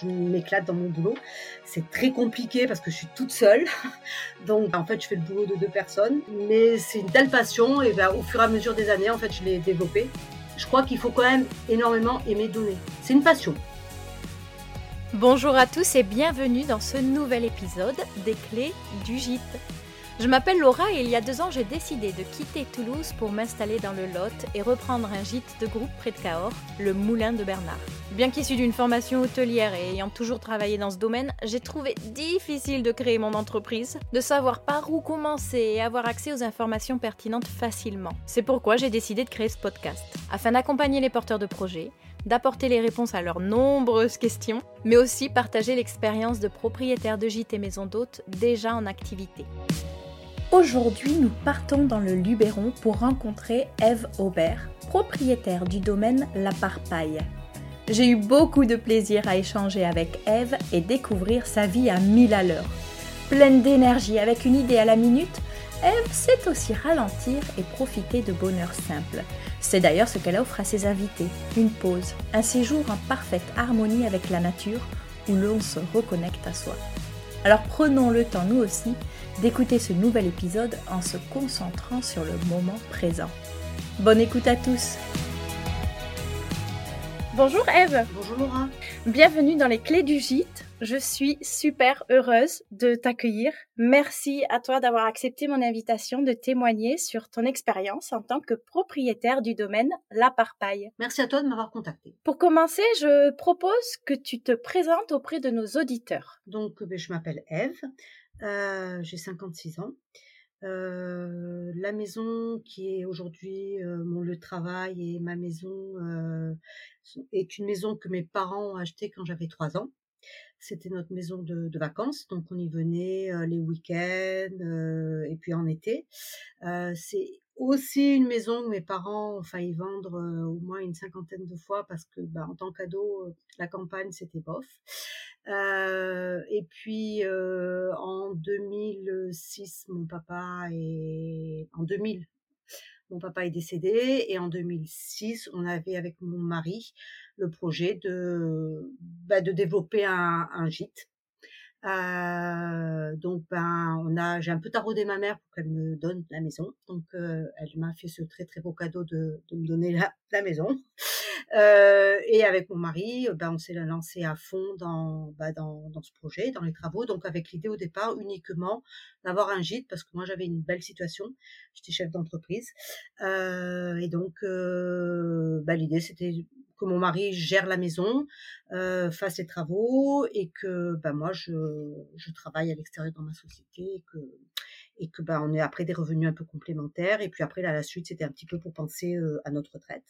je m'éclate dans mon boulot. C'est très compliqué parce que je suis toute seule. Donc, en fait, je fais le boulot de deux personnes. Mais c'est une telle passion et ben, au fur et à mesure des années, en fait, je l'ai développée. Je crois qu'il faut quand même énormément aimer donner. C'est une passion. Bonjour à tous et bienvenue dans ce nouvel épisode des clés du gîte. Je m'appelle Laura et il y a deux ans j'ai décidé de quitter Toulouse pour m'installer dans le Lot et reprendre un gîte de groupe près de Cahors, le Moulin de Bernard. Bien qu'issu d'une formation hôtelière et ayant toujours travaillé dans ce domaine, j'ai trouvé difficile de créer mon entreprise, de savoir par où commencer et avoir accès aux informations pertinentes facilement. C'est pourquoi j'ai décidé de créer ce podcast, afin d'accompagner les porteurs de projets, d'apporter les réponses à leurs nombreuses questions, mais aussi partager l'expérience de propriétaires de gîtes et maisons d'hôtes déjà en activité. Aujourd'hui, nous partons dans le Luberon pour rencontrer Eve Aubert, propriétaire du domaine La Parpaille. J'ai eu beaucoup de plaisir à échanger avec Eve et découvrir sa vie à mille à l'heure. Pleine d'énergie, avec une idée à la minute, Eve sait aussi ralentir et profiter de bonheur simple. C'est d'ailleurs ce qu'elle offre à ses invités, une pause, un séjour en parfaite harmonie avec la nature où l'on se reconnecte à soi. Alors prenons le temps nous aussi d'écouter ce nouvel épisode en se concentrant sur le moment présent. Bonne écoute à tous Bonjour Eve Bonjour Laura Bienvenue dans les clés du gîte. Je suis super heureuse de t'accueillir. Merci à toi d'avoir accepté mon invitation de témoigner sur ton expérience en tant que propriétaire du domaine La Parpaille. Merci à toi de m'avoir contacté. Pour commencer, je propose que tu te présentes auprès de nos auditeurs. Donc, ben, je m'appelle Eve. Euh, j'ai 56 ans. Euh, la maison qui est aujourd'hui euh, mon lieu de travail et ma maison est une maison que mes parents ont achetée quand j'avais 3 ans. C'était notre maison de, vacances, donc on y venait les week-ends et puis en été. c'est aussi une maison que mes parents ont failli vendre au moins une cinquantaine de fois parce que bah, en tant qu'ado, la campagne c'était bof. Euh, et puis euh, en 2006, mon papa est en 2000, mon papa est décédé et en 2006, on avait avec mon mari le projet de bah, de développer un, un gîte. Euh, donc ben on a j'ai un peu taraudé ma mère pour qu'elle me donne la maison. Donc euh, elle m'a fait ce très très beau cadeau de, de me donner la, la maison. Euh, et avec mon mari, ben, on s'est lancé à fond dans, bah, dans, dans, ce projet, dans les travaux. Donc avec l'idée au départ uniquement d'avoir un gîte parce que moi j'avais une belle situation. J'étais chef d'entreprise. Euh, et donc euh, bah, l'idée c'était que mon mari gère la maison, euh, fasse les travaux et que bah, moi je, je travaille à l'extérieur dans ma société que et que bah, on est après des revenus un peu complémentaires. Et puis après là la suite c'était un petit peu pour penser euh, à notre retraite.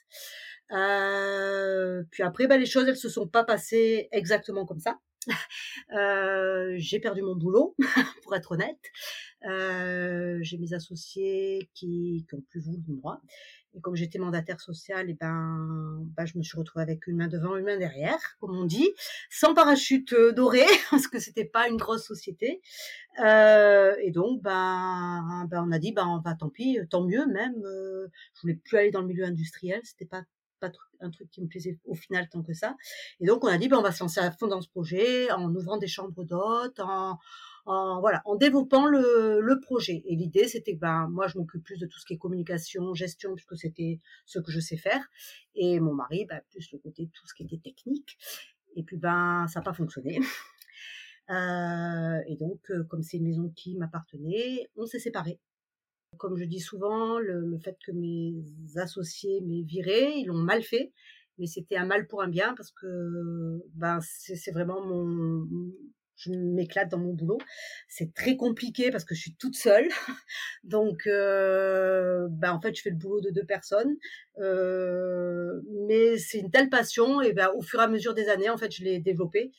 Euh, puis après bah, les choses elles se sont pas passées exactement comme ça. Euh, j'ai perdu mon boulot pour être honnête. J'ai mes associés qui qui ont plus voulu de moi et comme j'étais mandataire social, et ben, ben, je me suis retrouvée avec une main devant, une main derrière, comme on dit, sans parachute euh, doré, parce que c'était pas une grosse société. Euh, et donc, ben, ben, on a dit, ben, tant pis, tant mieux même. Euh, je voulais plus aller dans le milieu industriel, c'était pas pas un truc qui me plaisait au final tant que ça. Et donc, on a dit, ben, on va se lancer à fond dans ce projet, en ouvrant des chambres d'hôtes, en, en développant le, projet. Et l'idée, c'était que ben, moi, je m'occupe plus de tout ce qui est communication, gestion, puisque c'était ce que je sais faire. Et mon mari, ben, plus le côté tout ce qui était technique. Et puis, ben, ça n'a pas fonctionné. Euh, et donc, euh, comme c'est une maison qui m'appartenait, on s'est séparés. Comme je dis souvent, le, le fait que mes associés m'aient viré, ils l'ont mal fait, mais c'était un mal pour un bien parce que ben c'est vraiment mon, je m'éclate dans mon boulot. C'est très compliqué parce que je suis toute seule. Donc, euh, ben en fait, je fais le boulot de deux personnes. Euh, mais c'est une telle passion et ben au fur et à mesure des années, en fait, je l'ai développée.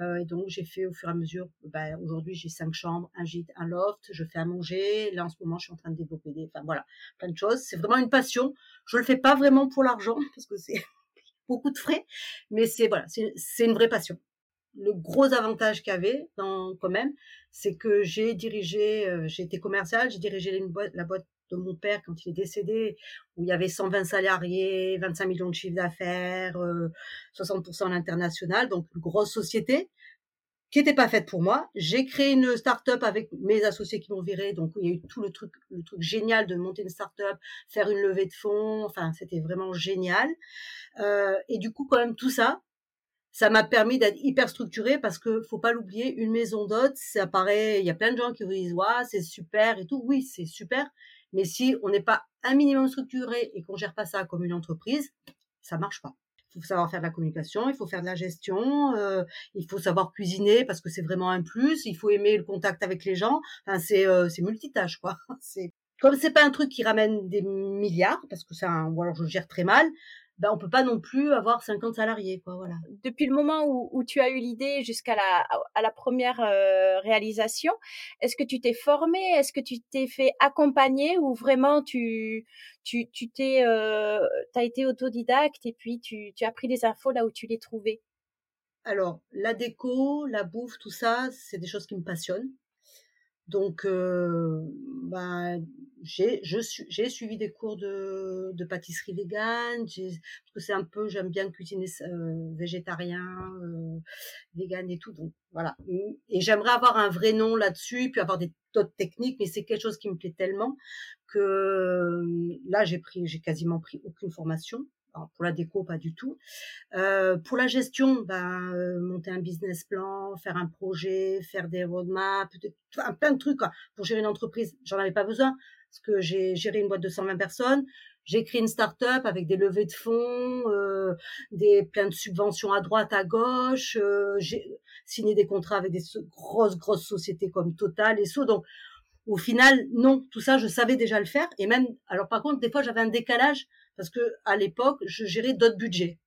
Euh, et donc, j'ai fait au fur et à mesure. Ben, aujourd'hui, j'ai cinq chambres, un gîte, un loft. Je fais à manger. Là, en ce moment, je suis en train de développer des, enfin voilà, plein de choses. C'est vraiment une passion. Je le fais pas vraiment pour l'argent parce que c'est beaucoup de frais, mais c'est voilà, c'est une vraie passion le gros avantage qu'il y avait dans, quand même, c'est que j'ai dirigé, euh, j'ai été commercial, j'ai dirigé une boîte, la boîte de mon père quand il est décédé, où il y avait 120 salariés, 25 millions de chiffres d'affaires, 60% à l'international, donc une grosse société qui n'était pas faite pour moi. J'ai créé une start-up avec mes associés qui m'ont viré, donc il y a eu tout le truc, le truc génial de monter une start-up, faire une levée de fonds, enfin c'était vraiment génial. Euh, et du coup, quand même tout ça, ça m'a permis d'être hyper structuré parce que faut pas l'oublier, une maison d'hôte, ça paraît, il y a plein de gens qui vous disent ouais, c'est super et tout. Oui, c'est super, mais si on n'est pas un minimum structuré et qu'on gère pas ça comme une entreprise, ça marche pas il faut savoir faire de la communication, il faut faire de la gestion, euh, il faut savoir cuisiner parce que c'est vraiment un plus, il faut aimer le contact avec les gens. Enfin, c'est euh, multitâche quoi. C'est comme c'est pas un truc qui ramène des milliards parce que c'est un ou alors je gère très mal, ben on peut pas non plus avoir 50 salariés quoi voilà. Depuis le moment où, où tu as eu l'idée jusqu'à la à la première euh, réalisation, est-ce que tu t'es formé, est-ce que tu t'es fait accompagner ou vraiment tu tu tu t'es euh, as été autodidacte et puis tu tu as pris des infos là où tu les trouvais? Alors, la déco, la bouffe, tout ça, c'est des choses qui me passionnent. Donc, euh, ben, j'ai suivi des cours de, de pâtisserie végane, parce que c'est un peu, j'aime bien cuisiner euh, végétarien, euh, vegan et tout. Donc voilà. Et j'aimerais avoir un vrai nom là-dessus, puis avoir des d'autres techniques, mais c'est quelque chose qui me plaît tellement que là j'ai pris, j'ai quasiment pris aucune formation pour la déco, pas du tout. Euh, pour la gestion, ben, monter un business plan, faire un projet, faire des roadmaps, plein de trucs. Pour gérer une entreprise, j'en avais pas besoin parce que j'ai géré une boîte de 120 personnes. J'ai créé une start-up avec des levées de fonds, euh, des plein de subventions à droite, à gauche. J'ai signé des contrats avec des grosses grosses sociétés comme Total et so. Donc au final, non, tout ça, je savais déjà le faire. Et même, alors par contre, des fois, j'avais un décalage parce que à l'époque, je gérais d'autres budgets.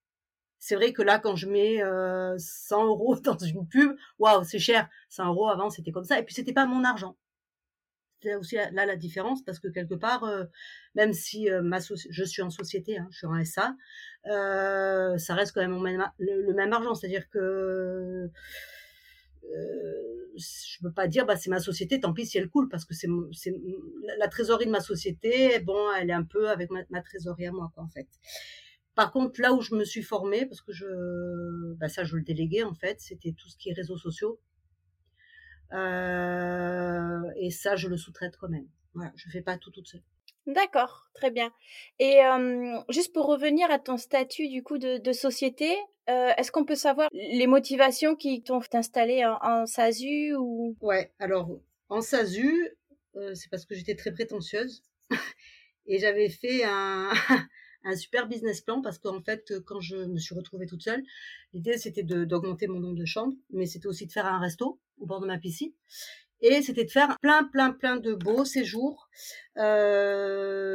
C'est vrai que là, quand je mets euh, 100 euros dans une pub, waouh, c'est cher. 100 euros avant, c'était comme ça. Et puis, c'était pas mon argent. C'est aussi là la différence parce que quelque part, euh, même si euh, je suis en société, hein, je suis en SA, euh, ça reste quand même même, le, même argent. C'est-à-dire que euh, je peux pas dire bah c'est ma société, tant pis si elle coule parce que c'est la trésorerie de ma société, bon, elle est un peu avec ma, trésorerie à moi quoi en fait. Par contre, là où je me suis formée, parce que je, bah ça je le déléguais en fait, c'était tout ce qui est réseaux sociaux. Euh, et ça, je le sous-traite quand même. Voilà, je fais pas tout toute seule. D'accord, très bien. Et juste pour revenir à ton statut du coup de, société, est-ce qu'on peut savoir les motivations qui t'ont installé en, en, SASU ou? Ouais, alors en SASU, c'est parce que j'étais très prétentieuse et j'avais fait un, un super business plan parce qu'en fait, quand je me suis retrouvée toute seule, l'idée c'était d'augmenter mon nombre de chambres, mais c'était aussi de faire un resto au bord de ma piscine. Et c'était de faire plein, plein, plein de beaux séjours euh,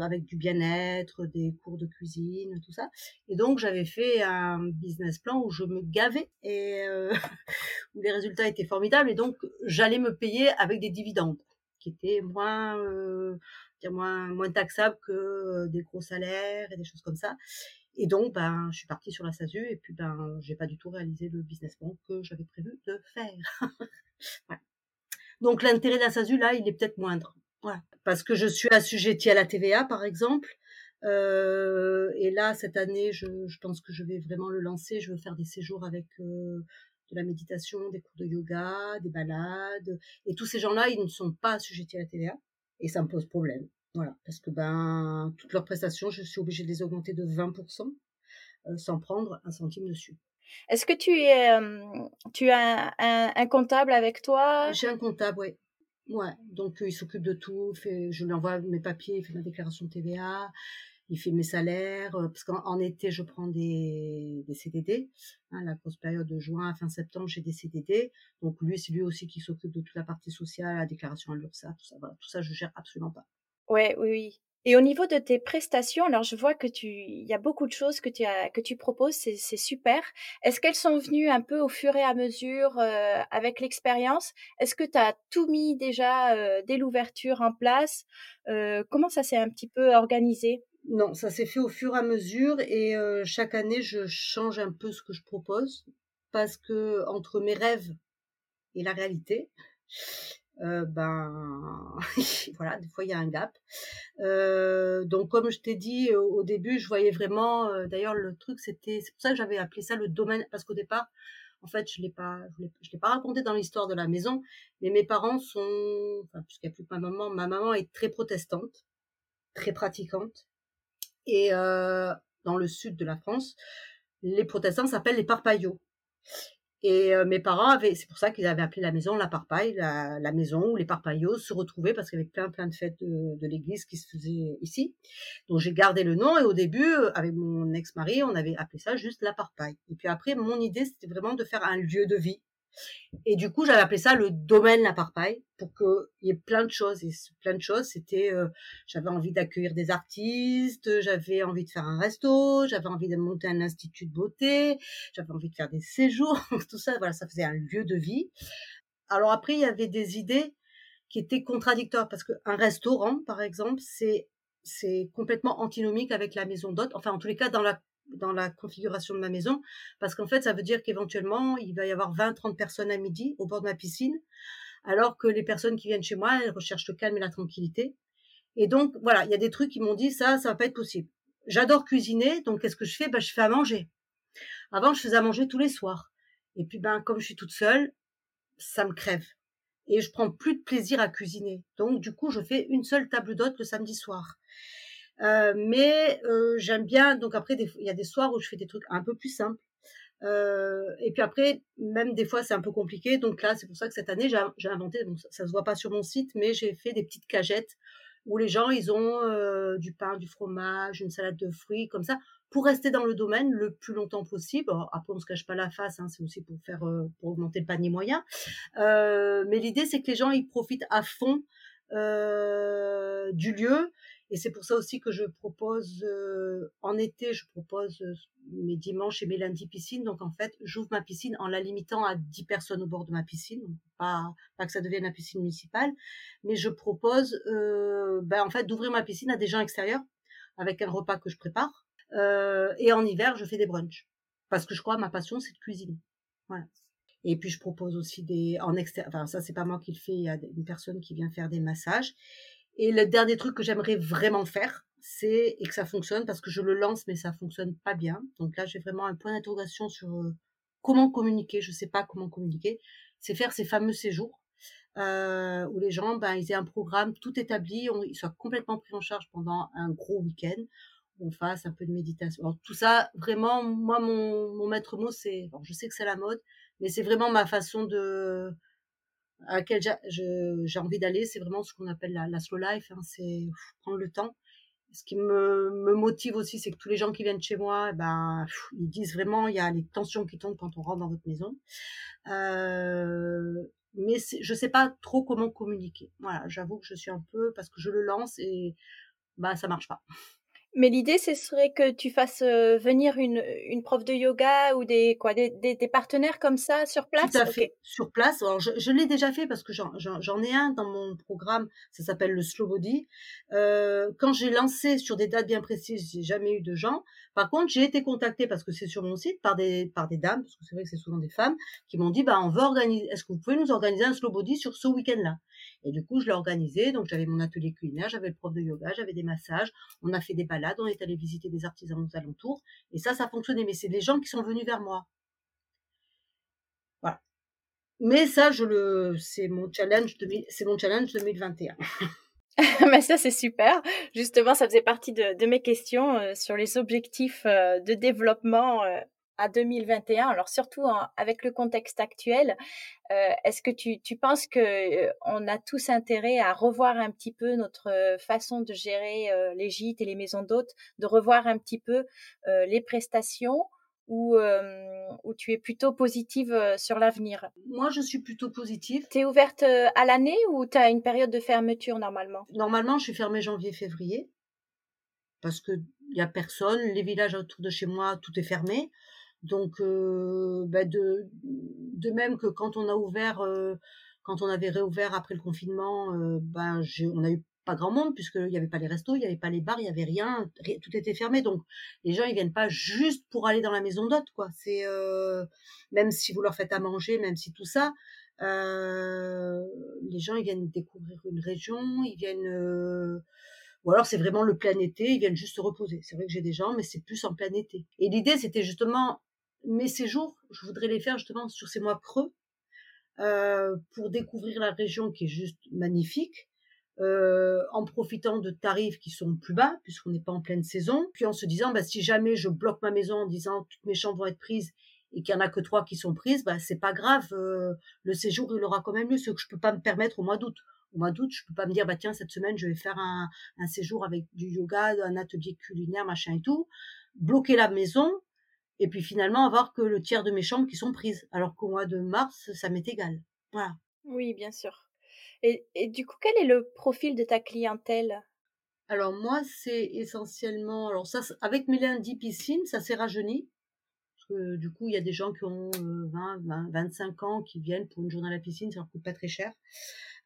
avec du bien-être, des cours de cuisine, tout ça. Et donc j'avais fait un business plan où je me gavais et euh, où les résultats étaient formidables. Et donc j'allais me payer avec des dividendes qui étaient moins euh, moins moins taxables que euh, des gros salaires et des choses comme ça. Et donc, ben, je suis partie sur la SASU et puis, ben, j'ai pas du tout réalisé le business plan que j'avais prévu de faire. Donc, l'intérêt de la SASU, là, il est peut-être moindre. Voilà. Parce que je suis assujettie à la TVA, par exemple. Euh, et là, cette année, je, je, pense que je vais vraiment le lancer. Je veux faire des séjours avec euh, de la méditation, des cours de yoga, des balades. Et tous ces gens-là, ils ne sont pas assujettis à la TVA. Et ça me pose problème. Voilà, parce que ben toutes leurs prestations, je suis obligée de les augmenter de 20% euh, sans prendre un centime dessus. Est-ce que tu es, euh, tu as un, un, comptable avec toi? J'ai un comptable, oui. Ouais, donc euh, il s'occupe de tout. Fait, je lui envoie mes papiers, il fait ma déclaration de TVA, il fait mes salaires. Euh, parce qu'en été, je prends des, des CDD. Hein, la grosse période de juin à fin septembre, j'ai des CDD. Donc lui, c'est lui aussi qui s'occupe de toute la partie sociale, la déclaration à l'URSSAF, tout ça. Voilà, tout ça, je gère absolument pas. Ouais, oui, oui. Et au niveau de tes prestations, alors je vois que tu, il y a beaucoup de choses que tu as, que tu proposes, c'est, c'est super. Est-ce qu'elles sont venues un peu au fur et à mesure euh, avec l'expérience? Est-ce que tu as tout mis déjà euh, dès l'ouverture en place? Euh, Comment ça s'est un petit peu organisé? Non, ça s'est fait au fur et à mesure et chaque année je change un peu ce que je propose parce que entre mes rêves et la réalité, euh, ben voilà, des fois il y a un gap. Euh, donc comme je t'ai dit au, début, je voyais vraiment. euh, D'ailleurs, le truc c'était, c'est pour ça que j'avais appelé ça le domaine, parce qu'au départ, en fait, je l'ai pas, je l'ai, pas raconté dans l'histoire de la maison, mais mes parents sont, enfin, puisqu'il n'y a plus que ma maman, ma maman est très protestante, très pratiquante, et euh, dans le sud de la France, les protestants s'appellent les parpaillots. Et euh, mes parents avaient, c'est pour ça qu'ils avaient appelé la maison la parpaille, la, la maison où les parpaillots se retrouvaient parce qu'il y avait plein plein de fêtes de, de l'église qui se faisaient ici. Donc j'ai gardé le nom et au début, euh, avec mon ex-mari, on avait appelé ça juste la parpaille. Et puis après, mon idée, c'était vraiment de faire un lieu de vie et du coup, j'avais appelé ça le domaine La Parpaille pour qu'il y ait plein de choses. Et plein de choses, c'était, euh, j'avais envie d'accueillir des artistes, j'avais envie de faire un resto, j'avais envie de monter un institut de beauté, j'avais envie de faire des séjours, tout ça. Voilà, ça faisait un lieu de vie. Alors après, il y avait des idées qui étaient contradictoires parce qu'un restaurant, par exemple, c'est c'est complètement antinomique avec la maison d'hôte. Enfin, en tous les cas, dans la dans la configuration de ma maison, parce qu'en fait, ça veut dire qu'éventuellement, il va y avoir 20-30 personnes à midi au bord de ma piscine, alors que les personnes qui viennent chez moi, elles recherchent le calme et la tranquillité. Et donc, voilà, il y a des trucs qui m'ont dit, ça, ça va pas être possible. J'adore cuisiner, donc qu'est-ce que je fais? Ben, Je fais à manger. Avant, je faisais à manger tous les soirs. Et puis, ben, comme je suis toute seule, ça me crève. Et je prends plus de plaisir à cuisiner. Donc, du coup, je fais une seule table d'hôte le samedi soir. Euh, mais euh, j'aime bien. Donc après, il y a des soirs où je fais des trucs un peu plus simples. Euh, et puis après, même des fois, c'est un peu compliqué. Donc là, c'est pour ça que cette année, j'ai inventé. Bon, ça, ça se voit pas sur mon site, mais j'ai fait des petites cagettes où les gens, ils ont du pain, du fromage, une salade de fruits, comme ça, pour rester dans le domaine le plus longtemps possible. Après, on se cache pas la face, hein, c'est aussi pour faire, pour augmenter le panier moyen. Mais l'idée, c'est que les gens, ils profitent à fond du lieu et c'est pour ça aussi que je propose, euh, en été, je propose euh, mes dimanches et mes lundis piscine. Donc en fait, j'ouvre ma piscine en la limitant à 10 personnes au bord de ma piscine. Pas, que ça devienne la piscine municipale. Mais je propose euh, ben, en fait d'ouvrir ma piscine à des gens extérieurs avec un repas que je prépare. Et en hiver, je fais des brunchs. Parce que je crois, ma passion, c'est de cuisiner. Et puis je propose aussi des en extérieur. Enfin ça c'est pas moi qui le fais. Il y a une personne qui vient faire des massages. Et le dernier truc que j'aimerais vraiment faire, c'est et que ça fonctionne parce que je le lance mais ça fonctionne pas bien. Donc là, j'ai vraiment un point d'interrogation sur euh, comment communiquer. Je sais pas comment communiquer. C'est faire ces fameux séjours euh, où les gens, ben, ils aient un programme tout établi, ils soient complètement pris en charge pendant un gros week-end. On fasse un peu de méditation. Alors, tout ça, vraiment, moi, mon, mon maître mot, c'est, je sais que c'est la mode, mais c'est vraiment ma façon de, à laquelle j'ai envie d'aller, c'est vraiment ce qu'on appelle la, slow life, hein, c'est prendre le temps. Ce qui me, motive aussi, c'est que tous les gens qui viennent chez moi, eh ben, ils disent vraiment, il y a les tensions qui tombent quand on rentre dans votre maison. Euh, mais je sais pas trop comment communiquer. Voilà, j'avoue que je suis un peu parce que je le lance et bah ça marche pas. Mais l'idée, ce serait que tu fasses euh, venir une, une prof de yoga ou des, quoi, des, des, des partenaires comme ça sur place? Tout à fait, sur place. Alors, je, je l'ai déjà fait parce que j'en ai un dans mon programme, ça s'appelle le Slow Body. Euh, quand j'ai lancé sur des dates bien précises, j'ai jamais eu de gens. Par contre, j'ai été contactée parce que c'est sur mon site par des, par des dames, parce que c'est vrai que c'est souvent des femmes, qui m'ont dit, bah, on veut organiser, est-ce que vous pouvez nous organiser un Slow Body sur ce week-end-là? Et du coup, je l'ai organisé. Donc, j'avais mon atelier culinaire, j'avais le prof de yoga, j'avais des massages, on a fait des balades, on est allé visiter des artisans aux alentours. Et ça, ça fonctionnait. Mais c'est des gens qui sont venus vers moi. Voilà. Mais ça, je le, c'est mon challenge, c'est mon challenge 2021. Mais ça, c'est super. Justement, ça faisait partie de, de mes questions euh, sur les objectifs euh, de développement euh, à 2021. Alors surtout en, avec le contexte actuel, euh, est-ce que tu, tu penses que euh, on a tous intérêt à revoir un petit peu notre façon de gérer euh, les gîtes et les maisons d'hôtes, de revoir un petit peu les prestations ou, ou tu es plutôt positive sur l'avenir? Moi, je suis plutôt positive. Tu es ouverte à l'année ou tu as une période de fermeture normalement? Normalement, je suis fermée janvier-février parce que il y a personne, les villages autour de chez moi, tout est fermé. Donc, euh, bah de, de même que quand on a ouvert, euh, quand on avait réouvert après le confinement, euh, ben on a eu pas grand monde puisqu'il n'y avait pas les restos, il n'y avait pas les bars, il n'y avait rien, tout était fermé. Donc, les gens ils viennent pas juste pour aller dans la maison d'hôte, quoi. C'est même si vous leur faites à manger, même si tout ça, les gens, ils viennent découvrir une région, ils viennent ou alors c'est vraiment le plein été, ils viennent juste se reposer. C'est vrai que j'ai des gens, mais c'est plus en plein été. Et l'idée, c'était justement mes séjours, je voudrais les faire justement sur ces mois creux, euh, pour découvrir la région qui est juste magnifique, euh, en profitant de tarifs qui sont plus bas puisqu'on n'est pas en pleine saison, puis en se disant bah, si jamais je bloque ma maison en disant toutes mes chambres vont être prises et qu'il y en a que trois qui sont prises, bah c'est pas grave, euh, le séjour il aura quand même lieu, ce que je peux pas me permettre au mois d'août. Au mois d'août, je peux pas me dire bah tiens cette semaine je vais faire un, un séjour avec du yoga, un atelier culinaire, machin et tout, bloquer la maison et puis finalement avoir que le tiers de mes chambres qui sont prises, alors qu'au mois de mars ça m'est égal. Voilà. Oui, bien sûr. Et, et du coup, quel est le profil de ta clientèle? Alors moi, c'est essentiellement, alors ça, avec mes lundis piscines, ça s'est rajeuni. Que du coup, il y a des gens qui ont 20, 20, 25 ans qui viennent pour une journée à la piscine, ça leur coûte pas très cher.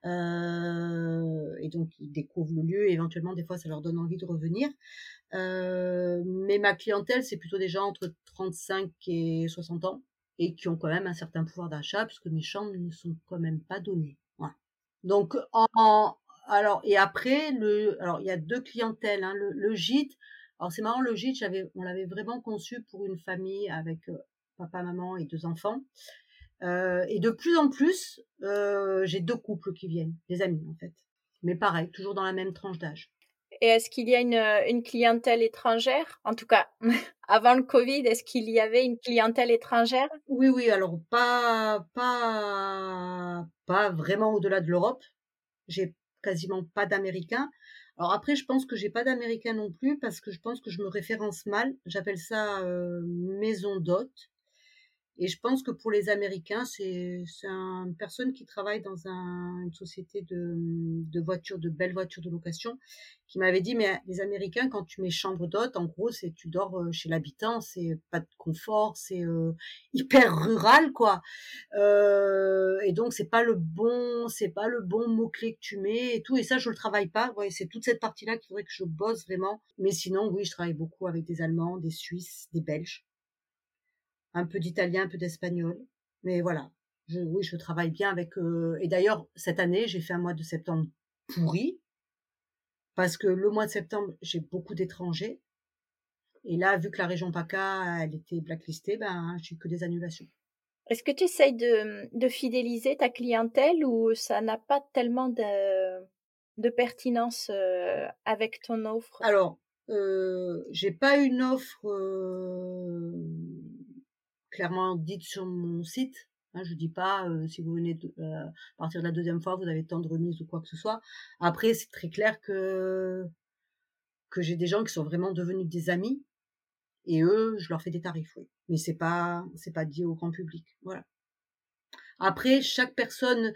Euh, et donc ils découvrent le lieu et éventuellement des fois ça leur donne envie de revenir. Euh, mais ma clientèle c'est plutôt des gens entre 35 et 60 ans et qui ont quand même un certain pouvoir d'achat puisque mes chambres ne sont quand même pas données. Donc en, alors et après le alors il y a deux clientèles hein, le, gîte. Alors c'est marrant le gîte j'avais on l'avait vraiment conçu pour une famille avec euh, papa maman et deux enfants. Euh, et de plus en plus, euh, j'ai deux couples qui viennent, des amis en fait. Mais pareil, toujours dans la même tranche d'âge. Et est-ce qu'il y a une, une, clientèle étrangère? En tout cas, avant le Covid, est-ce qu'il y avait une clientèle étrangère? Oui, oui. Alors pas, pas, pas vraiment au-delà de l'Europe. J'ai quasiment pas d'Américains. Alors après, je pense que j'ai pas d'Américains non plus parce que je pense que je me référence mal. J'appelle ça euh, maison d'hôte. Et je pense que pour les Américains, c'est une personne qui travaille dans un, une société de, voitures, de belles voitures de location, qui m'avait dit, mais les Américains, quand tu mets chambre d'hôte, en gros, c'est tu dors euh, chez l'habitant, c'est pas de confort, c'est euh, hyper rural, quoi. Euh, et donc, c'est pas le bon, c'est pas le bon mot-clé que tu mets et tout. Et ça, je le travaille pas. C'est toute cette partie-là qu'il faudrait que je bosse vraiment. Mais sinon, oui, je travaille beaucoup avec des Allemands, des Suisses, des Belges un peu d'italien, un peu d'espagnol. Mais voilà, je, oui, je travaille bien avec. Euh, et d'ailleurs, cette année, j'ai fait un mois de septembre pourri parce que le mois de septembre, j'ai beaucoup d'étrangers. Et là, vu que la région PACA, elle était blacklistée, ben, j'ai que des annulations. Est-ce que tu essayes de, de, fidéliser ta clientèle ou ça n'a pas tellement de, de pertinence euh, avec ton offre? Alors, euh, j'ai pas une offre euh, clairement dite sur mon site. Hein, je dis pas si vous venez à partir de la deuxième fois, vous avez tant de remises ou quoi que ce soit. Après, c'est très clair que que j'ai des gens qui sont vraiment devenus des amis et eux, je leur fais des tarifs, oui. Mais c'est pas c'est pas dit au grand public, voilà. Après, chaque personne,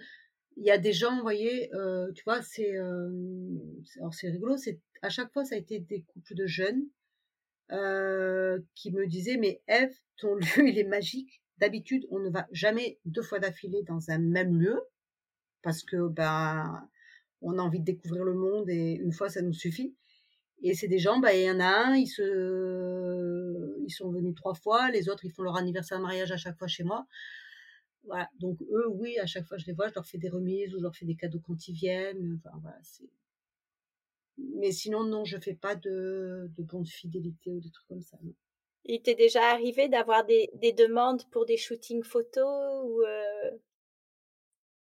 il y a des gens, voyez, tu vois, c'est alors c'est rigolo, c'est à chaque fois ça a été des couples de jeunes euh, qui me disaient mais Eve, ton lieu, il est magique. D'habitude, on ne va jamais deux fois d'affilée dans un même lieu parce que ben on a envie de découvrir le monde et une fois ça nous suffit. Et c'est des gens, ben il y en a un, ils se, sont venus trois fois, les autres ils font leur anniversaire de mariage à chaque fois chez moi. Voilà, donc eux, oui, à chaque fois je les vois, je leur fais des remises ou je leur fais des cadeaux quand ils viennent. Enfin voilà, c'est. Mais sinon non, je fais pas de de bons de fidélité ou des trucs comme ça. Non. Il t'est déjà arrivé d'avoir des, des, demandes pour des shootings photos ou, euh,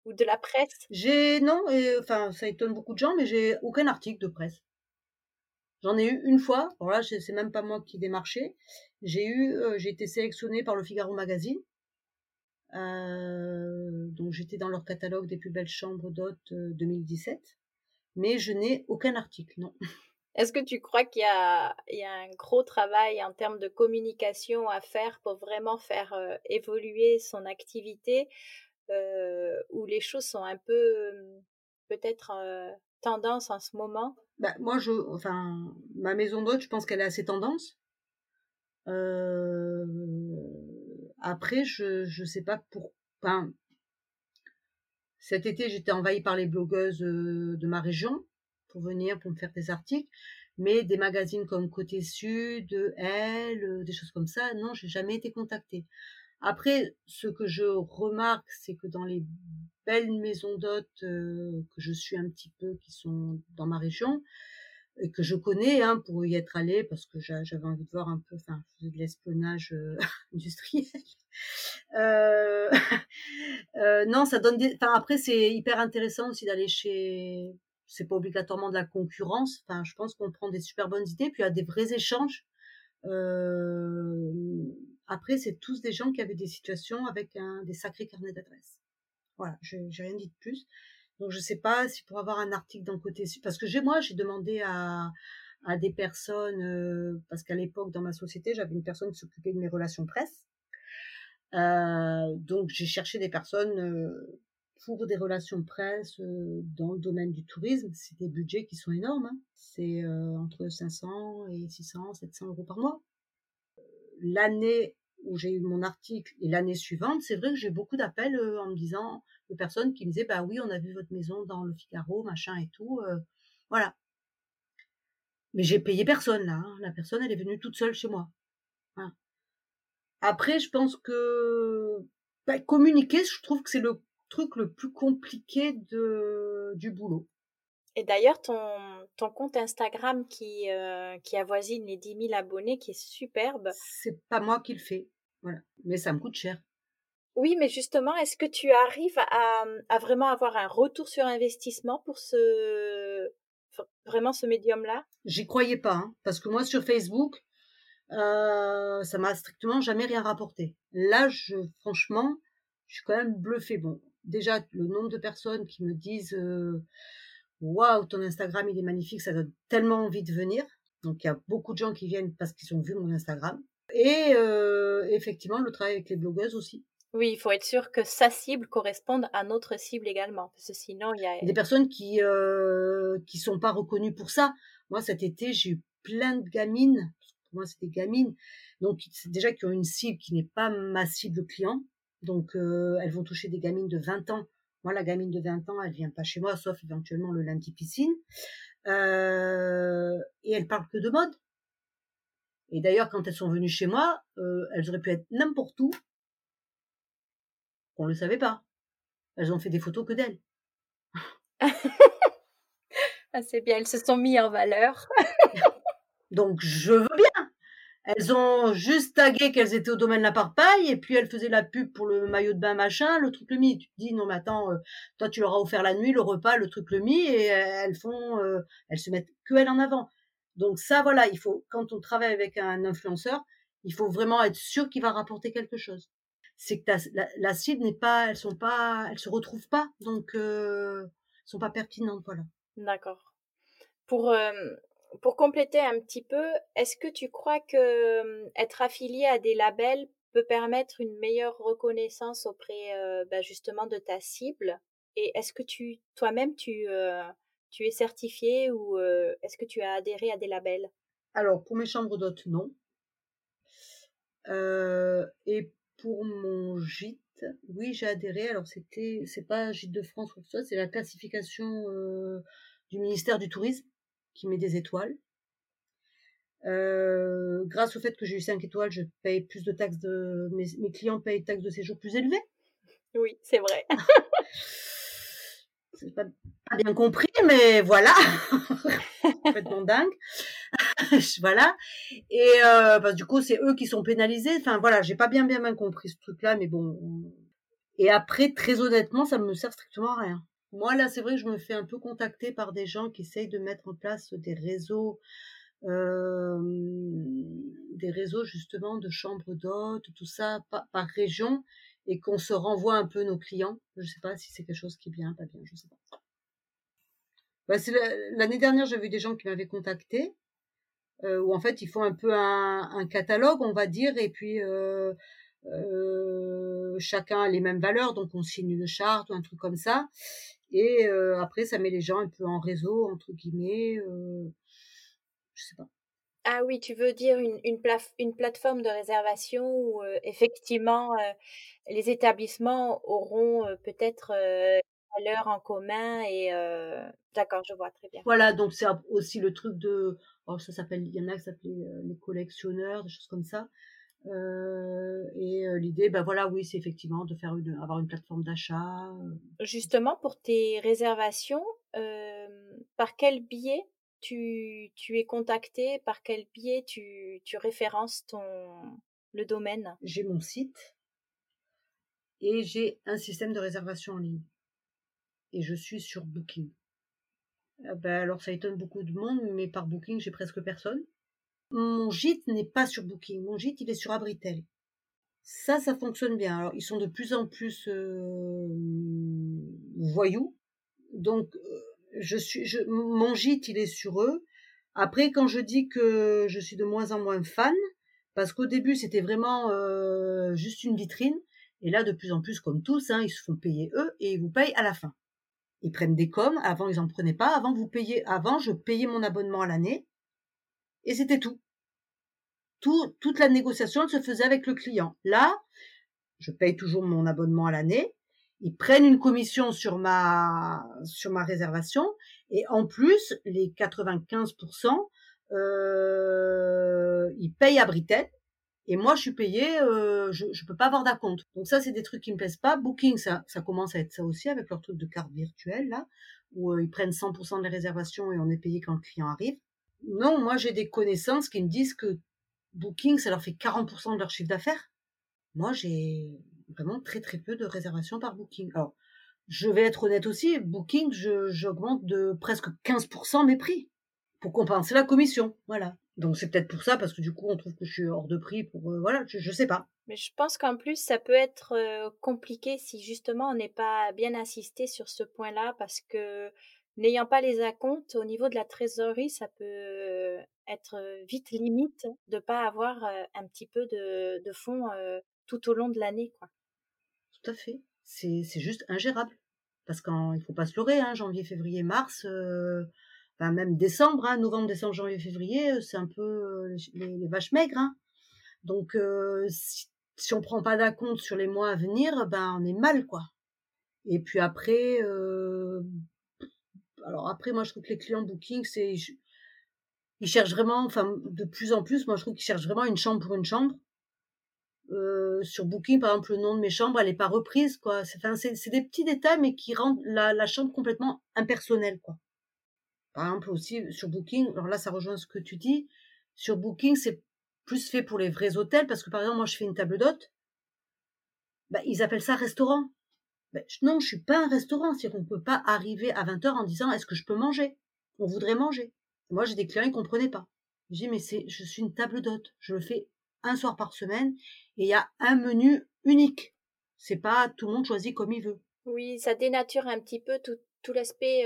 ou de la presse? J'ai non, enfin ça étonne beaucoup de gens, mais j'ai aucun article de presse. J'en ai eu une fois. Alors là, c'est même pas moi qui démarchais. J'ai eu, euh, j'ai été sélectionnée par le Figaro Magazine. Euh, donc j'étais dans leur catalogue des plus belles chambres d'hôtes 2017, mais je n'ai aucun article, non. Est-ce que tu crois qu'il y a, y a un gros travail en termes de communication à faire pour vraiment faire euh, évoluer son activité euh, où les choses sont un peu peut-être euh, tendance en ce moment? Bah, Moi, je, enfin, ma maison d'hôte, je pense qu'elle est assez tendance. Euh, après, je je sais pas pour. Enfin, cet été, j'étais envahie par les blogueuses de ma région pour venir, pour me faire des articles. Mais des magazines comme Côté Sud, Elle, des choses comme ça, non, j'ai jamais été contactée. Après, ce que je remarque, c'est que dans les belles maisons d'hôtes que je suis un petit peu, qui sont dans ma région, et que je connais hein, pour y être allée parce que j'avais envie de voir un peu, enfin, je de l'espionnage euh, industriel. Euh, euh, non, ça donne des. Enfin, après, c'est hyper intéressant aussi d'aller chez. C'est pas obligatoirement de la concurrence. Enfin, je pense qu'on prend des super bonnes idées, puis il y a des vrais échanges. Après, c'est tous des gens qui avaient des situations avec un, des sacrés carnets d'adresses. Voilà, j'ai rien dit de plus. Donc je sais pas si pour avoir un article d'un côté, parce que j'ai moi j'ai demandé à, à des personnes, euh, parce qu'à l'époque dans ma société j'avais une personne qui s'occupait de mes relations presse. Euh, donc j'ai cherché des personnes euh, pour des relations presse dans le domaine du tourisme. C'est des budgets qui sont énormes. Hein. C'est entre 500 et 600, 700 euros par mois. L'année où j'ai eu mon article et l'année suivante, c'est vrai que j'ai beaucoup d'appels en me disant de personnes qui me disaient bah oui on a vu votre maison dans le Figaro machin et tout euh, voilà mais j'ai payé personne là hein. la personne elle est venue toute seule chez moi après je pense que bah, communiquer je trouve que c'est le truc le plus compliqué de du boulot et d'ailleurs, ton, ton compte Instagram qui, euh, qui avoisine les 10 000 abonnés, qui est superbe. C'est pas moi qui le fais. Voilà. Mais ça me coûte cher. Oui, mais justement, est-ce que tu arrives à, vraiment avoir un retour sur investissement pour ce médium-là? J'y croyais pas, hein, parce que moi sur Facebook, euh, ça m'a strictement jamais rien rapporté. Là, je, franchement, je suis quand même bluffée. Bon, déjà le nombre de personnes qui me disent euh, waouh, ton Instagram il est magnifique, ça donne tellement envie de venir. Donc il y a beaucoup de gens qui viennent parce qu'ils ont vu mon Instagram. Et euh, effectivement, le travail avec les blogueuses aussi. Oui, il faut être sûr que sa cible corresponde à notre cible également, parce que sinon il y a des personnes qui euh, qui sont pas reconnues pour ça. Moi, cet été, j'ai eu plein de gamines. Pour moi, c'est des gamines, donc déjà qui ont une cible qui n'est pas ma cible client. Donc, euh, elles vont toucher des gamines de 20 ans. Moi, la gamine de 20 ans, elle vient pas chez moi, sauf éventuellement le lundi piscine. Euh, et elle parle que de mode. Et d'ailleurs, quand elles sont venues chez moi, euh, elles auraient pu être n'importe où on ne le savait pas. Elles ont fait des photos que d'elles. ah, c'est bien, elles se sont mis en valeur. Donc je veux bien. Elles ont juste tagué qu'elles étaient au domaine de la paille et puis elles faisaient la pub pour le maillot de bain machin, le truc le mi. Tu te dis non mais attends, euh, toi tu leur as offert la nuit, le repas, le truc le mi et elles font, euh, elles se mettent que elles en avant. Donc ça voilà, il faut quand on travaille avec un influenceur, il faut vraiment être sûr qu'il va rapporter quelque chose c'est que la, cible n'est pas, elles sont pas, elles se retrouvent pas, donc euh, sont pas pertinentes, voilà. D'accord. Pour euh, pour compléter un petit peu, est-ce que tu crois que euh, être affilié à des labels peut permettre une meilleure reconnaissance auprès euh, bah, justement de ta cible? Et est-ce que tu toi-même tu tu es certifié ou est-ce que tu as adhéré à des labels? Alors pour mes chambres d'hôtes, non. et pour mon gîte, oui, j'ai adhéré. Alors c'était, c'est pas Gîte de France ou ça, c'est la classification euh, du ministère du Tourisme qui met des étoiles. Euh, grâce au fait que j'ai eu 5 étoiles, je paye plus de taxes de mes, mes clients payent taxes de séjour plus élevées. Oui, c'est vrai. c'est pas, pas, bien compris, mais voilà, complètement dingue. voilà. Et euh, bah, du coup, c'est eux qui sont pénalisés. Enfin voilà, j'ai pas bien bien bien compris ce truc-là, mais bon. Et après, très honnêtement, ça me sert strictement à rien. Moi là, c'est vrai que je me fais un peu contacter par des gens qui essayent de mettre en place des réseaux. Euh, des réseaux justement de chambres d'hôtes, tout ça par, par région, et qu'on se renvoie un peu nos clients. Je sais pas si c'est quelque chose qui est bien, pas bien, je sais pas. Bah, l'année dernière, j'ai vu des gens qui m'avaient contacté euh, où en fait ils font un peu un, catalogue, on va dire, et puis euh, euh, chacun a les mêmes valeurs, donc on signe une charte ou un truc comme ça. Et après, ça met les gens un peu en réseau, entre guillemets. Je sais pas. Ah oui, tu veux dire une, une, une plateforme de réservation où euh, effectivement les établissements auront peut-être valeurs en commun et d'accord, je vois très bien. Voilà, donc c'est aussi le truc de oh, ça s'appelle il y en a qui s'appelaient les collectionneurs, des choses comme ça. Euh, et l'idée, ben voilà, oui, c'est effectivement de faire une, avoir une plateforme d'achat. Justement, pour tes réservations, par quel biais tu, tu, es contacté Par quel biais tu, tu références ton, le domaine? J'ai mon site et j'ai un système de réservation en ligne. Et je suis sur Booking. Ben alors ça étonne beaucoup de monde, mais par Booking, j'ai presque personne. Mon gîte n'est pas sur Booking. Mon gîte, il est sur Abritel. Ça, ça fonctionne bien. Alors, ils sont de plus en plus euh, voyous. Donc, euh, je suis, mon gîte, il est sur eux. Après, quand je dis que je suis de moins en moins fan, parce qu'au début, c'était vraiment euh, juste une vitrine, et là, de plus en plus, comme tous, hein, ils se font payer eux et ils vous payent à la fin. Ils prennent des coms. Avant, ils en prenaient pas. Avant, vous payez. Avant, je payais mon abonnement à l'année et c'était tout. tout. Toute la négociation elle se faisait avec le client. Là, je paye toujours mon abonnement à l'année. Ils prennent une commission sur ma sur ma réservation et en plus les 95%, euh, ils payent à Britain et moi, je suis payée, euh, je ne peux pas avoir d'acompte. Donc ça, c'est des trucs qui me plaisent pas. Booking, ça, ça commence à être ça aussi avec leur truc de carte virtuelle, là, où euh, ils prennent 100% des réservations et on est payé quand le client arrive. Non, moi, j'ai des connaissances qui me disent que Booking, ça leur fait 40% de leur chiffre d'affaires. Moi, j'ai vraiment très très peu de réservations par Booking. Alors, je vais être honnête aussi, Booking, j'augmente de presque 15% mes prix pour compenser la commission. Voilà. Donc c'est peut-être pour ça, parce que du coup on trouve que je suis hors de prix pour... Euh, voilà, je, sais pas. Mais je pense qu'en plus ça peut être euh, compliqué si justement on n'est pas bien assisté sur ce point-là, parce que n'ayant pas les acomptes, au niveau de la trésorerie, ça peut être vite limite de pas avoir euh, un petit peu de, de fonds tout au long de l'année. quoi. Tout à fait. C'est juste ingérable. Parce qu'il faut pas se leurrer, hein, janvier, février, mars enfin même décembre, hein, novembre, décembre, janvier, février, euh, c'est un peu euh, les, vaches maigres. Hein. Donc euh, si, on prend pas d'acompte sur les mois à venir, ben on est mal quoi. Et puis après, alors après moi je trouve que les clients booking c'est ils cherchent vraiment, enfin de plus en plus, moi je trouve qu'ils cherchent vraiment une chambre pour une chambre. Sur Booking, par exemple, le nom de mes chambres, elle n'est pas reprise, quoi. C'est, des petits détails, mais qui rendent la, la chambre complètement impersonnelle, quoi. Par exemple, aussi sur Booking, alors là, ça rejoint ce que tu dis. Sur Booking, c'est plus fait pour les vrais hôtels parce que par exemple, moi, je fais une table d'hôte. Bah, ils appellent ça restaurant. Bah, non, je suis pas un restaurant. C'est qu'on ne peut pas arriver à 20h en disant est-ce que je peux manger? On voudrait manger. Moi, j'ai des clients, ils comprenaient pas. Je dis mais c'est, je suis une table d'hôte. Je le fais un soir par semaine et il y a un menu unique. C'est pas tout le monde choisit comme il veut. Oui, ça dénature un petit peu tout, tout l'aspect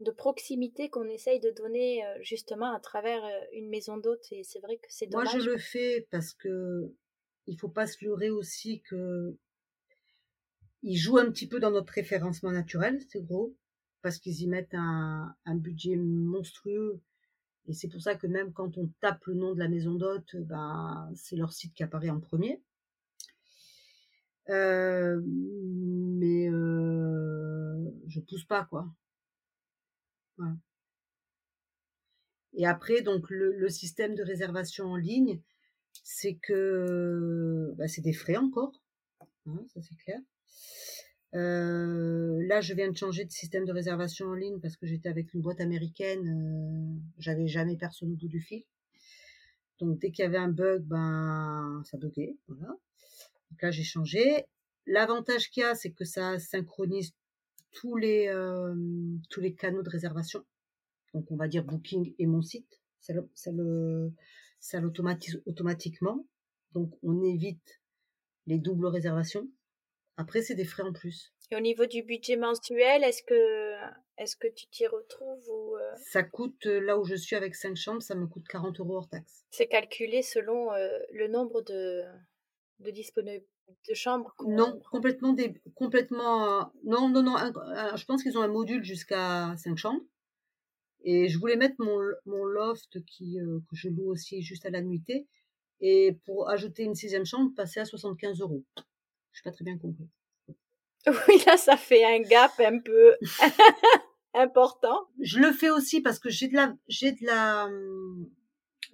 de proximité qu'on essaye de donner justement à travers une maison d'hôte. Et c'est vrai que c'est dommage. Moi, je le fais parce que il faut pas se leurrer aussi que ils jouent un petit peu dans notre référencement naturel, c'est gros, parce qu'ils y mettent un, un, budget monstrueux. Et c'est pour ça que même quand on tape le nom de la maison d'hôte, ben, c'est leur site qui apparaît en premier. Euh, mais euh, je pousse pas quoi. Et après, donc le, système de réservation en ligne, c'est que bah, c'est des frais encore, hein, ça c'est clair. Euh, là, je viens de changer de système de réservation en ligne parce que j'étais avec une boîte américaine, euh, j'avais jamais personne au bout du fil. Donc dès qu'il y avait un bug, ben ça buguait, voilà. Donc là, j'ai changé. L'avantage qu'il y a, c'est que ça synchronise tous les, euh, tous les canaux de réservation. Donc, on va dire Booking et mon site. Ça, ça l'automatise automatiquement. Donc, on évite les doubles réservations. Après, c'est des frais en plus. Et au niveau du budget mensuel, est-ce que, est-ce que tu t'y retrouves ou euh? Ça coûte, euh, là où je suis avec 5 chambres, ça me coûte 40 euros hors taxe. C'est calculé selon le nombre de, de disponibles de chambre Non, complètement des, complètement non non non. je pense qu'ils ont un module jusqu'à 5 chambres. Et je voulais mettre mon, mon loft qui euh, que je loue aussi juste à la nuitée et pour ajouter une sixième chambre passer à 75 euros. Je n'ai pas très bien compris. Oui, là ça fait un gap un peu important. Je le fais aussi parce que j'ai de la j'ai de la hum,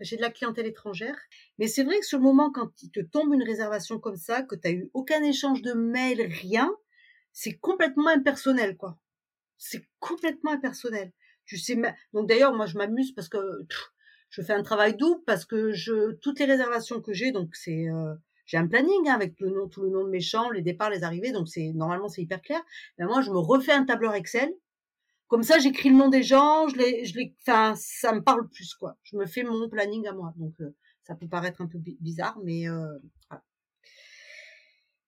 j'ai de la clientèle étrangère. Mais c'est vrai que sur le moment, quand il te tombe une réservation comme ça, que tu eu aucun échange de mail, rien, c'est complètement impersonnel, quoi. C'est complètement impersonnel. Tu sais, donc d'ailleurs, moi, je m'amuse parce que je fais un travail double parce que je, toutes les réservations que j'ai, donc c'est, euh, j'ai un planning hein, avec le nom, tout le nom de mes chambres, les départs, les arrivées, donc c'est normalement c'est hyper clair. Mais moi, je me refais un tableur Excel. Comme ça, j'écris le nom des gens, je les, je les, enfin, ça me parle plus quoi. Je me fais mon planning à moi, donc euh, ça peut paraître un peu bizarre, mais euh, voilà.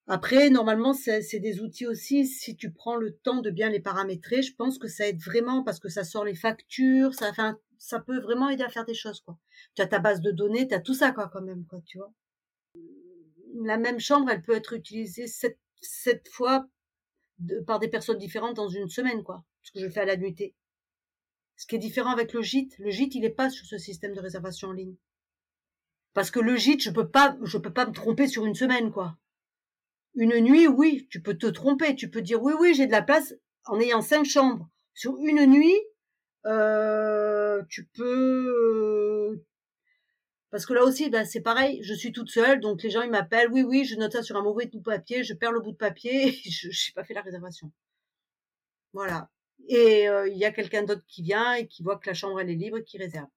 Après, normalement, c'est des outils aussi. Si tu prends le temps de bien les paramétrer, je pense que ça aide vraiment parce que ça sort les factures, ça, enfin, ça peut vraiment aider à faire des choses, quoi. Tu as ta base de données, tu as tout ça, quoi, quand même, quoi, tu vois la même chambre, elle peut être utilisée sept, fois par des personnes différentes dans une semaine, quoi. Ce que je fais à la nuitée. Ce qui est différent avec le gîte, le gîte, il n'est pas sur ce système de réservation en ligne. Parce que le gîte, je peux pas, je peux pas me tromper sur une semaine, quoi. Une nuit, oui, tu peux te tromper. Tu peux dire, oui, oui, j'ai de la place en ayant cinq chambres. Sur une nuit, euh, tu peux, parce que là aussi, ben, c'est pareil, je suis toute seule, donc les gens ils m'appellent, oui, oui, je note ça sur un mauvais bout de papier, je perds le bout de papier, et je n'ai pas fait la réservation. Voilà. Et euh, il y a quelqu'un d'autre qui vient et qui voit que la chambre elle est libre et qui réserve.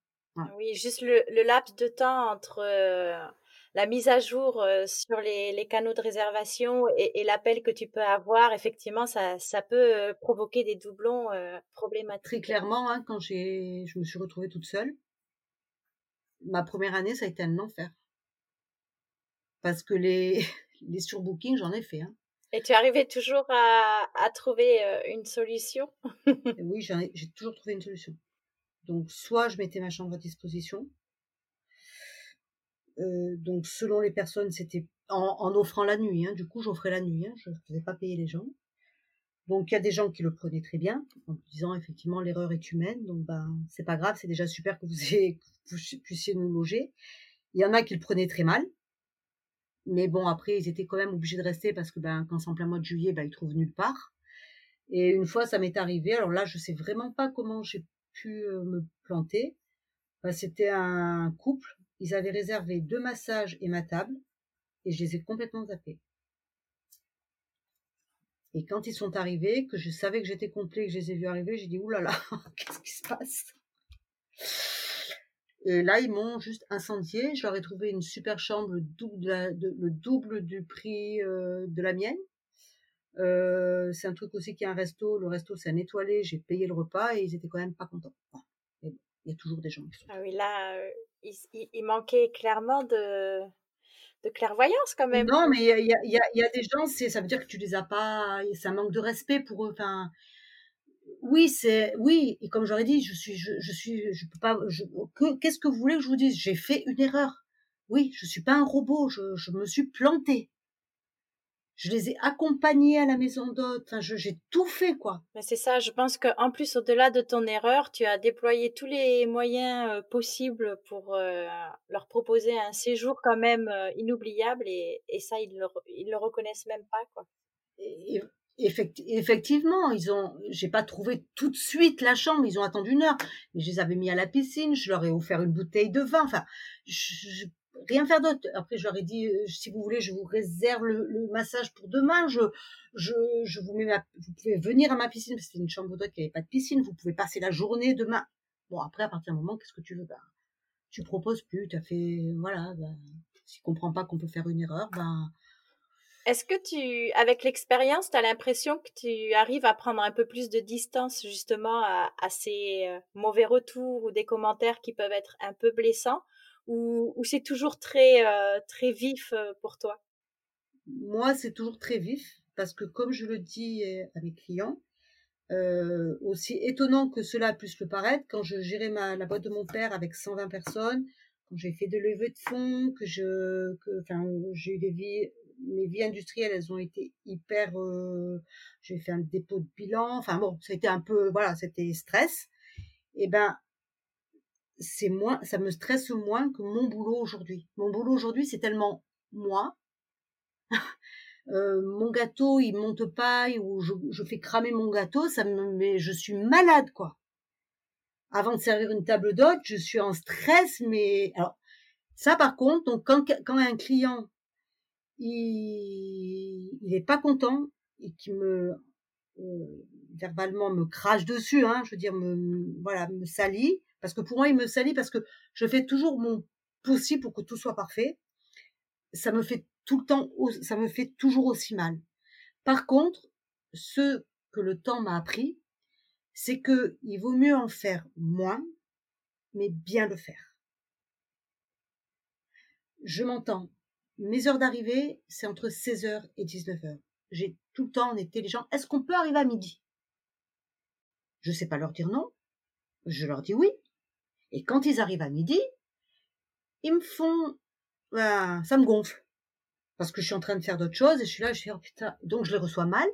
Oui, juste le, laps de temps entre euh, la mise à jour euh, sur les, canaux de réservation et, l'appel que tu peux avoir, effectivement, ça, ça peut provoquer des doublons problématiques. Très clairement, hein, quand j'ai, je me suis retrouvée toute seule, ma première année, ça a été un enfer. Parce que les, les surbookings, j'en ai fait. Hein. Et tu arrivais toujours à, à trouver euh, une solution? Oui, j'ai toujours trouvé une solution. Donc, soit je mettais ma chambre à disposition. Euh, donc, selon les personnes, c'était en, offrant la nuit. Hein. Du coup, j'offrais la nuit. Hein. Je ne faisais pas payer les gens. Donc il y a des gens qui le prenaient très bien, en disant effectivement l'erreur est humaine, donc ben c'est pas grave, c'est déjà super que vous, puissiez nous loger. Il y en a qui le prenaient très mal, mais bon après ils étaient quand même obligés de rester parce que ben quand c'est en plein mois de juillet, ben ils trouvent nulle part. Et une fois ça m'est arrivé, alors là je sais vraiment pas comment j'ai pu euh, me planter. Ben, c'était un couple, ils avaient réservé deux massages et ma table, et je les ai complètement zappés. Et quand ils sont arrivés, que je savais que j'étais complet, que je les ai vus arriver, j'ai dit oulala, qu'est-ce qui se passe? Et là, ils m'ont juste incendié. Je leur ai trouvé une super chambre, le double, le double du prix euh, de la mienne. Euh, c'est un truc aussi qui est un resto. Le resto, c'est un étoilé. J'ai payé le repas et ils étaient quand même pas contents. il y a toujours des gens qui sont. Ah oui, là, euh, il, manquait clairement de, de clairvoyance quand même. Non, mais il y a, des gens, ça veut dire que tu les as pas, un manque de respect pour eux. Oui, c'est, oui, et comme j'aurais dit, je suis, je, suis, je peux pas, qu'est-ce que vous voulez que je vous dise? J'ai fait une erreur. Oui, je suis pas un robot, je, je me suis planté je les ai accompagnés à la maison d'hôte. Enfin, j'ai tout fait, quoi. Mais c'est ça. Je pense qu'en plus, au-delà de ton erreur, tu as déployé tous les moyens euh, possibles pour euh, leur proposer un séjour quand même euh, inoubliable. Et, et, ça, ils le, ils le reconnaissent même pas, quoi. Et, effectivement, ils ont. J'ai pas trouvé tout de suite la chambre. Ils ont attendu une heure. Mais je les avais mis à la piscine. Je leur ai offert une bouteille de vin. Enfin, je, rien faire d'autre. Après, je leur ai dit, euh, si vous voulez, je vous réserve le, massage pour demain. Je, je, je vous mets vous pouvez venir à ma piscine parce que c'est une chambre d'hôte qui n'avait pas de piscine. Vous pouvez passer la journée demain. Bon, après, à partir du moment, qu'est-ce que tu veux? Ben, tu proposes plus, tu as fait, voilà, ben, si comprends pas qu'on peut faire une erreur, ben, est-ce que tu, avec l'expérience, tu as l'impression que tu arrives à prendre un peu plus de distance justement à, à, ces euh, mauvais retours ou des commentaires qui peuvent être un peu blessants? Ou, c'est toujours très, euh, très vif euh, pour toi? Moi, c'est toujours très vif parce que comme je le dis euh, à mes clients, aussi étonnant que cela puisse le paraître, quand je gérais la boîte de mon père avec 120 personnes, quand j'ai fait de levées de fonds, que je, j'ai eu des vies, mes vies industrielles, elles ont été hyper, j'ai fait un dépôt de bilan, enfin bon, été un peu, voilà, c'était stress. Et ben, c'est moins, ça me stresse moins que mon boulot aujourd'hui. Mon boulot aujourd'hui, c'est tellement moi. euh, mon gâteau, il monte pas ou je, je, fais cramer mon gâteau, ça me, mais je suis malade quoi. avant de servir une table d'hôte, je suis en stress, mais alors ça par contre, donc quand, quand un client il, il est pas content et qui me euh, verbalement me crache dessus, hein, je veux dire me voilà me salit, parce que pour moi il me salit parce que je fais toujours mon possible pour que tout soit parfait. Ça me fait tout le temps, ça me fait toujours aussi mal. Par contre, ce que le temps m'a appris, c'est que il vaut mieux en faire moins, mais bien le faire. Je m'entends. Mes heures d'arrivée, c'est entre 16h et 19h. J'ai tout le temps, on était les gens, est-ce qu'on peut arriver à midi? Je sais pas leur dire non. Je leur dis oui. Et quand ils arrivent à midi, ils me font, ben, ça me gonfle. Parce que je suis en train de faire d'autres choses et je suis là, je suis, oh putain, donc je les reçois mal.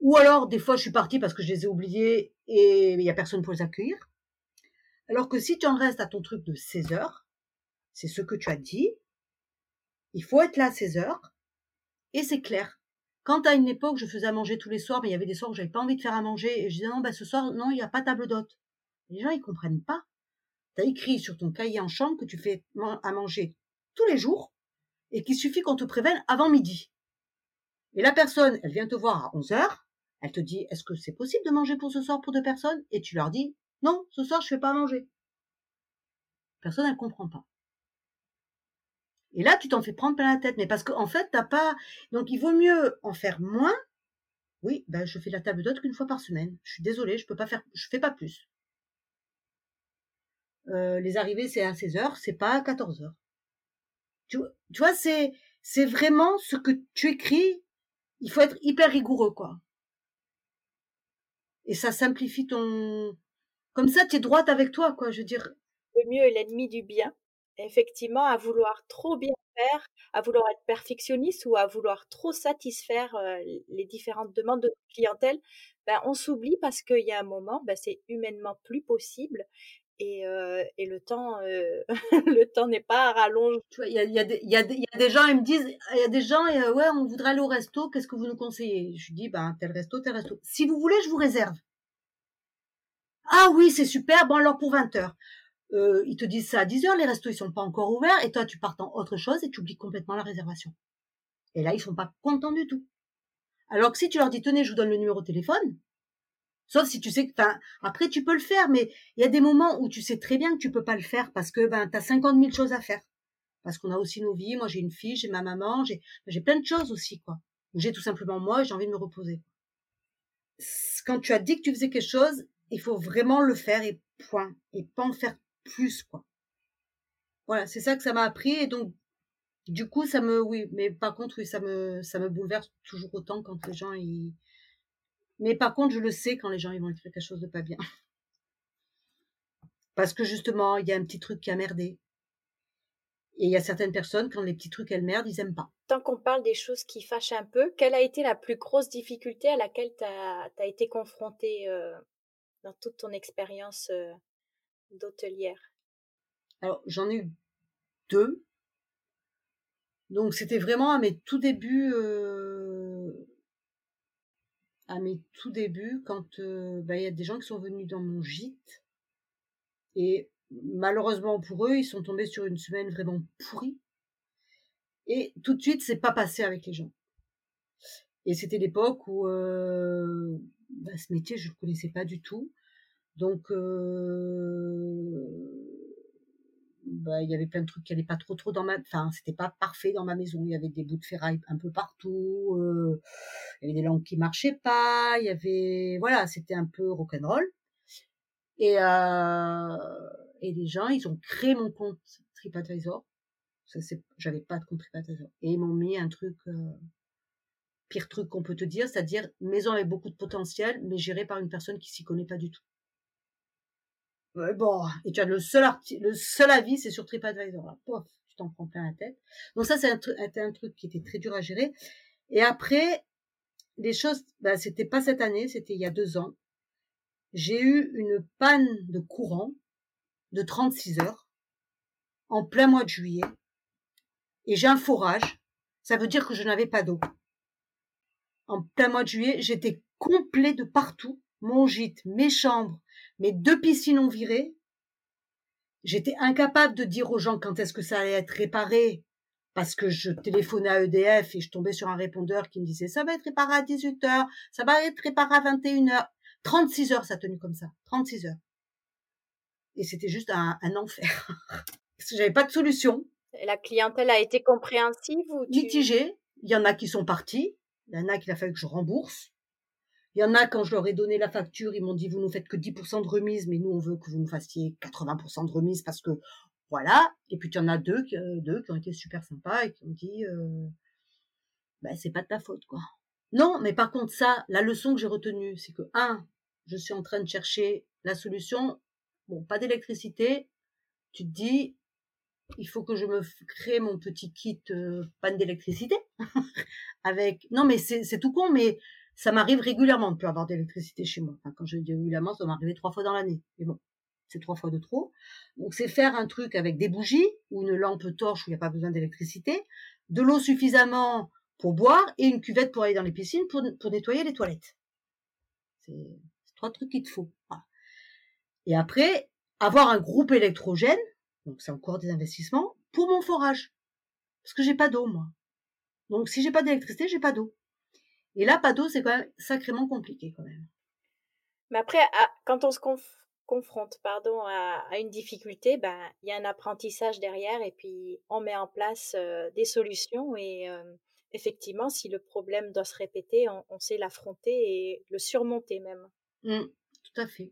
Ou alors, des fois, je suis partie parce que je les ai oubliés et il y a personne pour les accueillir. Alors que si tu en restes à ton truc de 16 heures, c'est ce que tu as dit, il faut être là à 16 heures, et c'est clair. Quand à une époque, je faisais à manger tous les soirs, mais il y avait des soirs où j'avais pas envie de faire à manger, et je disais non, ben ce soir, non, il n'y a pas table d'hôte. Les gens, ils comprennent pas. Tu as écrit sur ton cahier en chambre que tu fais à manger tous les jours, et qu'il suffit qu'on te prévienne avant midi. Et la personne, elle vient te voir à 11 heures, elle te dit, est-ce que c'est possible de manger pour ce soir pour deux personnes? Et tu leur dis, non, ce soir, je fais pas manger. Personne, elle comprend pas. Et là, tu t'en fais prendre plein la tête. Mais parce qu'en en fait, t'as pas, donc il vaut mieux en faire moins. Oui, ben, je fais la table d'hôte qu'une fois par semaine. Je suis désolée, je peux pas faire, je fais pas plus. Euh, les arrivées, c'est à 16 heures, c'est pas à 14 heures. Tu, vois, c'est, c'est vraiment ce que tu écris. Il faut être hyper rigoureux, quoi et ça simplifie ton comme ça tu es droite avec toi quoi je veux dire le mieux est l'ennemi du bien effectivement à vouloir trop bien faire à vouloir être perfectionniste ou à vouloir trop satisfaire euh, les différentes demandes de clientèle ben on s'oublie parce qu'il y a un moment ben, c'est humainement plus possible et, euh, et le temps euh, le temps n'est pas rallonge. Tu vois il y a, y, y, a des gens ils me disent il y a des gens et, ouais on voudrait aller au resto qu'est-ce que vous nous conseillez? Je dis ben tel resto tel resto. Si vous voulez je vous réserve. Ah oui c'est super bon alors pour 20 heures. Euh, ils te disent ça à 10 heures les restos ils sont pas encore ouverts et toi tu pars dans autre chose et tu oublies complètement la réservation. Et là ils sont pas contents du tout. Alors que si tu leur dis tenez je vous donne le numéro de téléphone Sauf si tu sais que, enfin, après tu peux le faire, mais il y a des moments où tu sais très bien que tu peux pas le faire parce que ben t'as 50 000 choses à faire. Parce qu'on a aussi nos vies. Moi j'ai une fille, j'ai ma maman, j'ai j'ai plein de choses aussi quoi. J'ai tout simplement moi, j'ai envie de me reposer. Quand tu as dit que tu faisais quelque chose, il faut vraiment le faire et point et pas en faire plus quoi. Voilà, c'est ça que ça m'a appris et donc du coup ça me oui, mais par contre oui ça me ça me bouleverse toujours autant quand les gens mais par contre, je le sais quand les gens ils vont écrire quelque chose de pas bien. Parce que justement, il y a un petit truc qui a merdé. Et il y a certaines personnes, quand les petits trucs elles merdent, ils aiment pas. Tant qu'on parle des choses qui fâchent un peu, quelle a été la plus grosse difficulté à laquelle tu as, été confrontée euh, dans toute ton expérience euh, d'hôtelière? Alors, j'en ai eu deux. Donc, c'était vraiment à mes tout débuts. Euh, à mes tout débuts, quand euh, bah, il y a des gens qui sont venus dans mon gîte, et malheureusement pour eux, ils sont tombés sur une semaine vraiment pourrie. Et tout de suite, c'est pas passé avec les gens. Et c'était l'époque où euh, bah, ce métier, je le connaissais pas du tout. Donc, euh, bah, il y avait plein de trucs qui allaient pas trop trop dans ma enfin c'était pas parfait dans ma maison. Il y avait des bouts de ferraille un peu partout euh, il y avait des lampes qui marchaient pas il y avait voilà c'était un peu rock'n'roll. Et euh, et les gens ils ont créé mon compte TripAdvisor. J'avais pas de compte TripAdvisor. Et ils m'ont mis un truc euh, pire truc qu'on peut te dire c'est-à-dire maison avec beaucoup de potentiel mais gérée par une personne qui s'y connaît pas du tout bon, et tu as le seul le seul avis, c'est sur TripAdvisor. Là, tu t'en prends plein la tête. Donc ça, c'est un, un, truc qui était très dur à gérer. Et après, les choses, bah, c'était pas cette année, c'était il y a deux ans. J'ai eu une panne de courant de 36 heures en plein mois de juillet. Et j'ai un forage. Ça veut dire que je n'avais pas d'eau. En plein mois de juillet, j'étais complet de partout. Mon gîte, mes chambres, Mais deux piscines ont viré. J'étais incapable de dire aux gens quand est-ce que ça allait être réparé parce que je téléphonais à EDF et je tombais sur un répondeur qui me disait ça va être réparé à 18 heures, ça va être réparé à 21 heures. 36 heures ça a tenu comme ça, 36 heures. Et c'était juste un, enfer. parce que j'avais pas de solution. la clientèle a été compréhensive ou Mitigée. Il y en a qui sont partis, il y en a qui a fallu que je rembourse. Il y en a, quand je leur ai donné la facture, ils m'ont dit, vous nous faites que 10% de remise, mais nous, on veut que vous nous fassiez 80% de remise parce que, voilà. Et puis, il y en a deux, euh, deux qui ont été super sympas et qui ont dit, ben, c'est pas de ta faute, quoi. Non, mais par contre, ça, la leçon que j'ai retenue, c'est que, un, je suis en train de chercher la solution. Bon, pas d'électricité. Tu te dis, il faut que je me crée mon petit kit euh, panne d'électricité avec non mais c'est tout con mais ça m'arrive régulièrement de plus avoir d'électricité chez moi quand je dis régulièrement ça m'arrivait trois fois dans l'année mais bon c'est trois fois de trop donc c'est faire un truc avec des bougies ou une lampe torche où il n'y a pas besoin d'électricité de l'eau suffisamment pour boire et une cuvette pour aller dans les piscines pour, pour nettoyer les toilettes c'est trois trucs qu'il te faut et après avoir un groupe électrogène donc c'est encore des investissements pour mon forage. Parce que j'ai pas d'eau, moi. Donc si j'ai pas d'électricité, j'ai pas d'eau. Et là, pas d'eau, c'est quand même sacrément compliqué quand même. Mais après, quand on se confronte pardon, à, une difficulté, ben, il y a un apprentissage derrière et puis on met en place euh, des solutions et euh, effectivement, si le problème doit se répéter, on, sait l'affronter et le surmonter même. Mmh, tout à fait.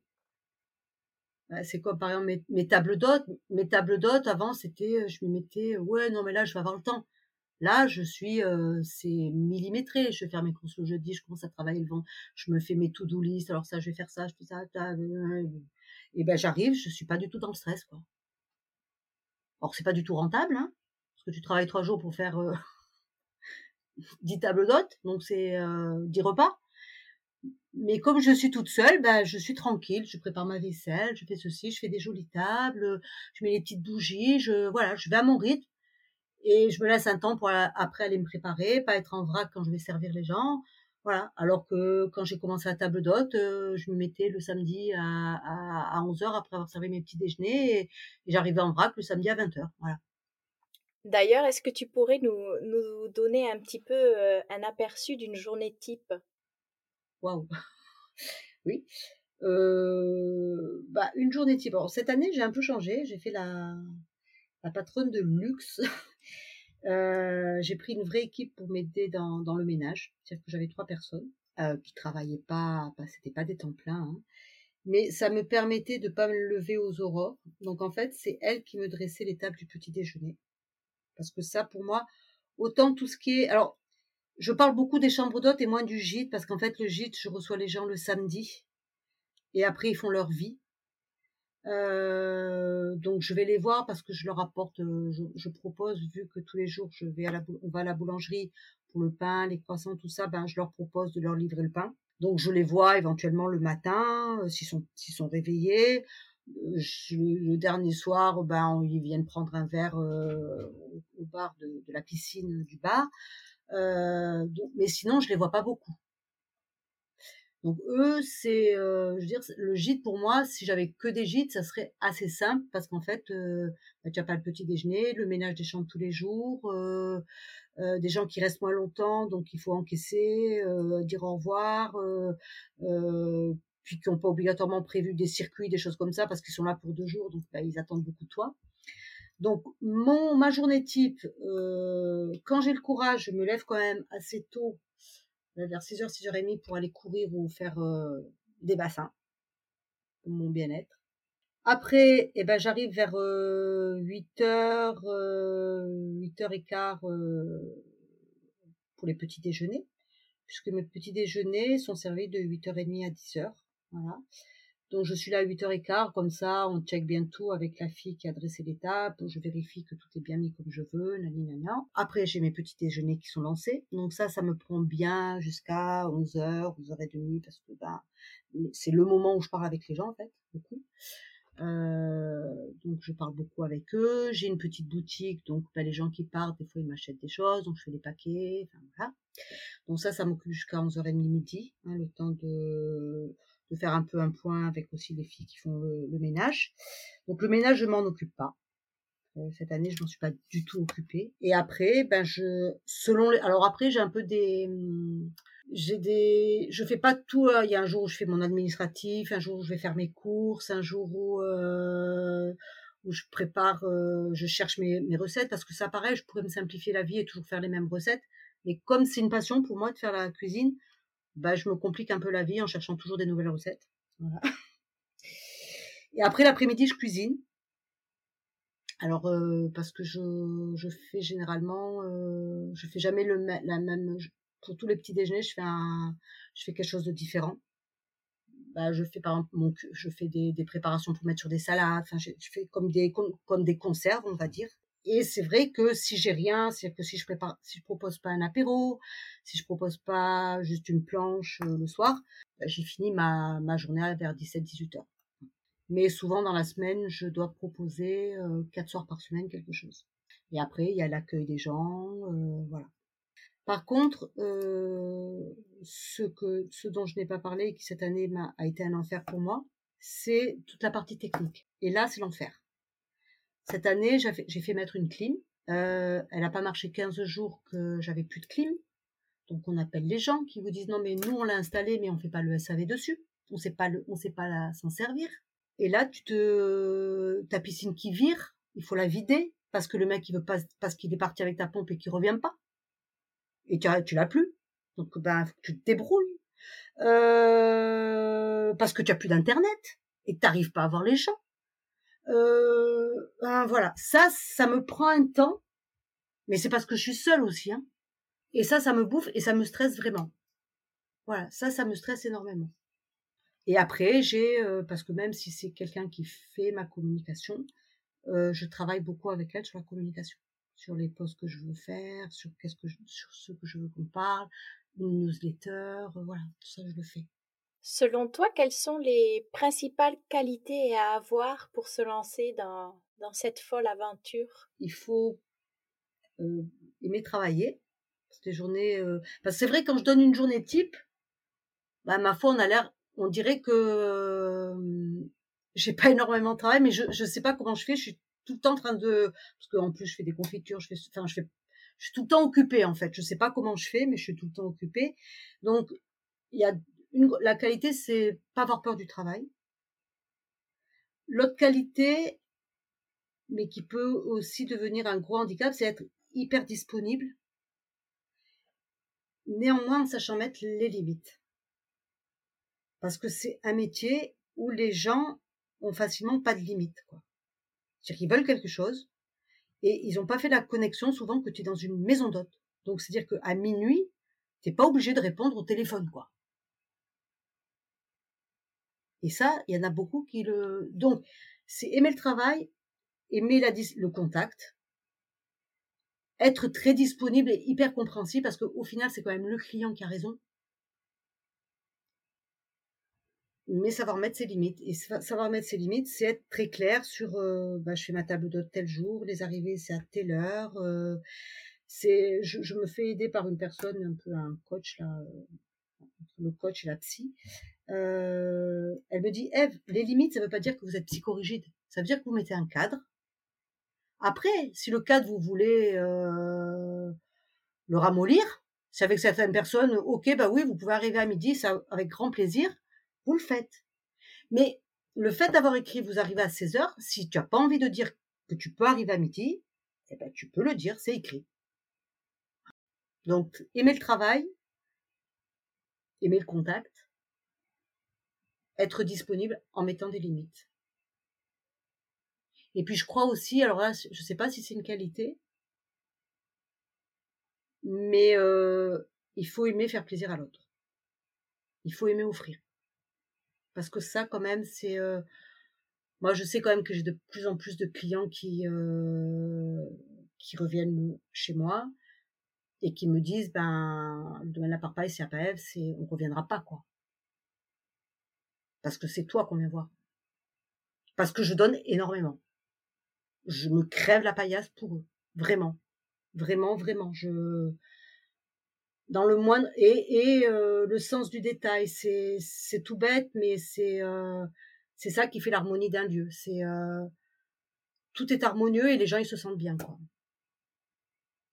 Bah, c'est quoi, par exemple, mes, tables d'hôtes Mes tables d'hôtes, avant, c'était, euh, je me mettais, ouais, non, mais là, je vais avoir le temps. Là, je suis, c'est millimétré. Je vais faire mes courses le jeudi, je commence à travailler le vent, je me fais mes to-do list. Alors ça, je vais faire ça, je fais ça, et ben j'arrive, je suis pas du tout dans le stress, quoi. Or, c'est pas du tout rentable, hein, parce que tu travailles trois jours pour faire euh, 10 tables d'hôtes, donc c'est euh, 10 repas. Mais comme je suis toute seule, ben, je suis tranquille. Je prépare ma vaisselle, je fais ceci, je fais des jolies tables, je mets les petites bougies, je, voilà, je vais à mon rythme. Et je me laisse un temps pour après aller me préparer, pas être en vrac quand je vais servir les gens. Voilà. Alors que quand j'ai commencé la table d'hôte, euh, je me mettais le samedi à, à, à 11h après avoir servi mes petits déjeuners et, j'arrivais en vrac le samedi à 20h. Voilà. D'ailleurs, est-ce que tu pourrais nous, nous donner un petit peu euh, un aperçu d'une journée type? Waouh Oui. Euh, bah, une journée type. Alors, cette année, j'ai un peu changé. J'ai fait la, la patronne de luxe. Euh, j'ai pris une vraie équipe pour m'aider dans, le ménage. C'est-à-dire que j'avais trois personnes euh, qui travaillaient pas, c'était pas des temps pleins, hein. mais ça me permettait de pas me lever aux aurores. Donc en fait, c'est elle qui me dressait les tables du petit déjeuner. Parce que ça, pour moi, autant tout ce qui est, alors je parle beaucoup des chambres d'hôtes et moins du gîte parce qu'en fait le gîte, je reçois les gens le samedi et après ils font leur vie. Euh, donc je vais les voir parce que je leur apporte, euh, je, propose vu que tous les jours je vais à la, on va à la boulangerie pour le pain, les croissants, tout ça, ben je leur propose de leur livrer le pain. Donc je les vois éventuellement le matin euh, s'ils sont s'ils sont réveillés. le dernier soir, ben ils viennent prendre un verre au bar de, la piscine du bar. Mais sinon, je les vois pas beaucoup. Donc eux, c'est, euh, je dire, le gîte pour moi, si j'avais que des gîtes, ça serait assez simple parce qu'en fait, euh, bah, tu as pas le petit déjeuner, le ménage des chambres tous les jours, euh, euh des gens qui restent moins longtemps, donc il faut encaisser, dire au revoir, puis qui n'ont pas obligatoirement prévu des circuits, des choses comme ça parce qu'ils sont là pour deux jours, donc bah, ils attendent beaucoup de toi. Donc mon ma journée type, quand j'ai le courage, je me lève quand même assez tôt, vers 6h, 6h30 pour aller courir ou faire euh, des bassins pour mon bien-être. Après, eh ben j'arrive vers 8h, 8h15 pour les petits déjeuners, puisque mes petits déjeuners sont servis de 8h30 à 10h. Voilà. Donc je suis là à 8h15, comme ça, on check bien tout avec la fille qui a dressé l'étape, je vérifie que tout est bien mis comme je veux, nanana. Après, j'ai mes petits déjeuners qui sont lancés. Donc ça, ça me prend bien jusqu'à 11h, 11h30, parce que bah, c'est le moment où je parle avec les gens, en fait, beaucoup. Euh, donc je parle beaucoup avec eux. J'ai une petite boutique, donc bah, les gens qui partent, des fois ils m'achètent des choses, donc je fais des paquets, enfin voilà. Donc ça, ça m'occupe jusqu'à 11h30 midi, hein, le temps de de faire un peu un point avec aussi les filles qui font le, ménage. Donc le ménage, je m'en occupe pas. Euh, cette année, je m'en suis pas du tout occupée. Et après, ben je, selon les, alors après, j'ai un peu des, j'ai des, je fais pas tout. Hein. Il y a un jour où je fais mon administratif, un jour où je vais faire mes courses, un jour où euh, où je prépare, euh, je cherche mes, mes recettes parce que ça paraît, je pourrais me simplifier la vie et toujours faire les mêmes recettes. Mais comme c'est une passion pour moi de faire la cuisine, bah, je me complique un peu la vie en cherchant toujours des nouvelles recettes. Voilà. Et après l'après-midi, je cuisine. Alors euh, parce que je, je fais généralement, euh, je fais jamais le la même. Pour tous les petits déjeuners, je fais un, je fais quelque chose de différent. Bah, je fais par exemple mon, je fais des, des préparations pour mettre sur des salades. Enfin, je, je fais comme des comme des conserves, on va dire. Et c'est vrai que si j'ai rien, c'est que si je prépare, propose pas un apéro, si je propose pas juste une planche euh, le soir, bah, j'ai fini ma, ma journée vers 17-18 heures. Mais souvent dans la semaine, je dois proposer euh, quatre soirs par semaine quelque chose. Et après, il y a l'accueil des gens, euh, voilà. Par contre, ce que, ce dont je n'ai pas parlé et qui cette année a été un enfer pour moi, c'est toute la partie technique. Et là, c'est l'enfer. Cette année, j'ai fait mettre une clim. Euh, elle n'a pas marché 15 jours que j'avais plus de clim. Donc on appelle les gens qui vous disent non mais nous on l'a installé mais on fait pas le SAV dessus. On sait pas le, on sait pas s'en servir. Et là tu te, ta piscine qui vire, il faut la vider parce que le mec il veut pas, parce qu'il est parti avec ta pompe et qu'il revient pas. Et tu, tu l'as plus. Donc ben tu te débrouilles. Euh, parce que tu as plus d'internet et que t'arrives pas à voir les gens. Euh, ben voilà, ça, ça me prend un temps, mais c'est parce que je suis seule aussi. Hein. Et ça, ça me bouffe et ça me stresse vraiment. Voilà, ça, ça me stresse énormément. Et après, j'ai, euh, parce que même si c'est quelqu'un qui fait ma communication, euh, je travaille beaucoup avec elle sur la communication, sur les posts que je veux faire, sur qu'est-ce que sur ce que je veux qu'on parle, une newsletter, voilà, tout ça je le fais. Selon toi, quelles sont les principales qualités à avoir pour se lancer dans, cette folle aventure? Il faut euh, aimer travailler. Journées, euh... c'est vrai quand je donne une journée type, bah, ma foi, on a l'air, on dirait que euh, j'ai pas énormément de travail, mais je je sais pas comment je fais. Je suis tout le temps en train de, parce qu'en plus je fais des confitures, je fais, enfin je fais, je suis tout le temps occupée en fait. Je sais pas comment je fais, mais je suis tout le temps occupée. Donc il y a la qualité, c'est pas avoir peur du travail. L'autre qualité, mais qui peut aussi devenir un gros handicap, c'est être hyper disponible, néanmoins en sachant mettre les limites. Parce que c'est un métier où les gens ont facilement pas de limites. C'est-à-dire qu'ils veulent quelque chose et ils n'ont pas fait la connexion souvent que tu es dans une maison d'hôte. Donc c'est-à-dire qu'à minuit, t'es pas obligé de répondre au téléphone. Et ça, il y en a beaucoup qui le. Donc, c'est aimer le travail, aimer le contact, être très disponible et hyper compréhensible parce qu'au final, c'est quand même le client qui a raison. Mais savoir mettre ses limites. Et savoir mettre ses limites, c'est être très clair sur euh, bah, je fais ma table d'hôte tel jour, les arrivées c'est à telle heure. Euh, c'est je, je, me fais aider par une personne, un peu un coach là, euh, le coach et la psy, euh, elle me dit, Eve, les limites, ça ne veut pas dire que vous êtes psychorigide. Ça veut dire que vous mettez un cadre. Après, si le cadre, vous voulez euh, le ramollir, c'est avec certaines personnes, ok, bah oui, vous pouvez arriver à midi, ça avec grand plaisir, vous le faites. Mais le fait d'avoir écrit vous arrivez à 16 heures, si tu n'as pas envie de dire que tu peux arriver à midi, eh ben, tu peux le dire, c'est écrit. Donc, aimer le travail, aimer le contact, être disponible en mettant des limites. Et puis je crois aussi, alors là, je sais pas si c'est une qualité, mais euh, il faut aimer faire plaisir à l'autre. Il faut aimer offrir. Parce que ça, quand même, c'est... Euh, moi, je sais quand même que j'ai de plus en plus de clients qui, euh, reviennent chez moi et qui me disent, ben, le domaine de la parpaille, c'est c'est, on reviendra pas, quoi parce que c'est toi qu'on vient voir. Parce que je donne énormément. Je me crève la paillasse pour eux. Vraiment. Vraiment, vraiment. Je, dans le moindre et, et euh, le sens du détail. C'est c'est tout bête, mais c'est euh, c'est ça qui fait l'harmonie d'un lieu. C'est euh, tout est harmonieux et les gens ils se sentent bien quoi.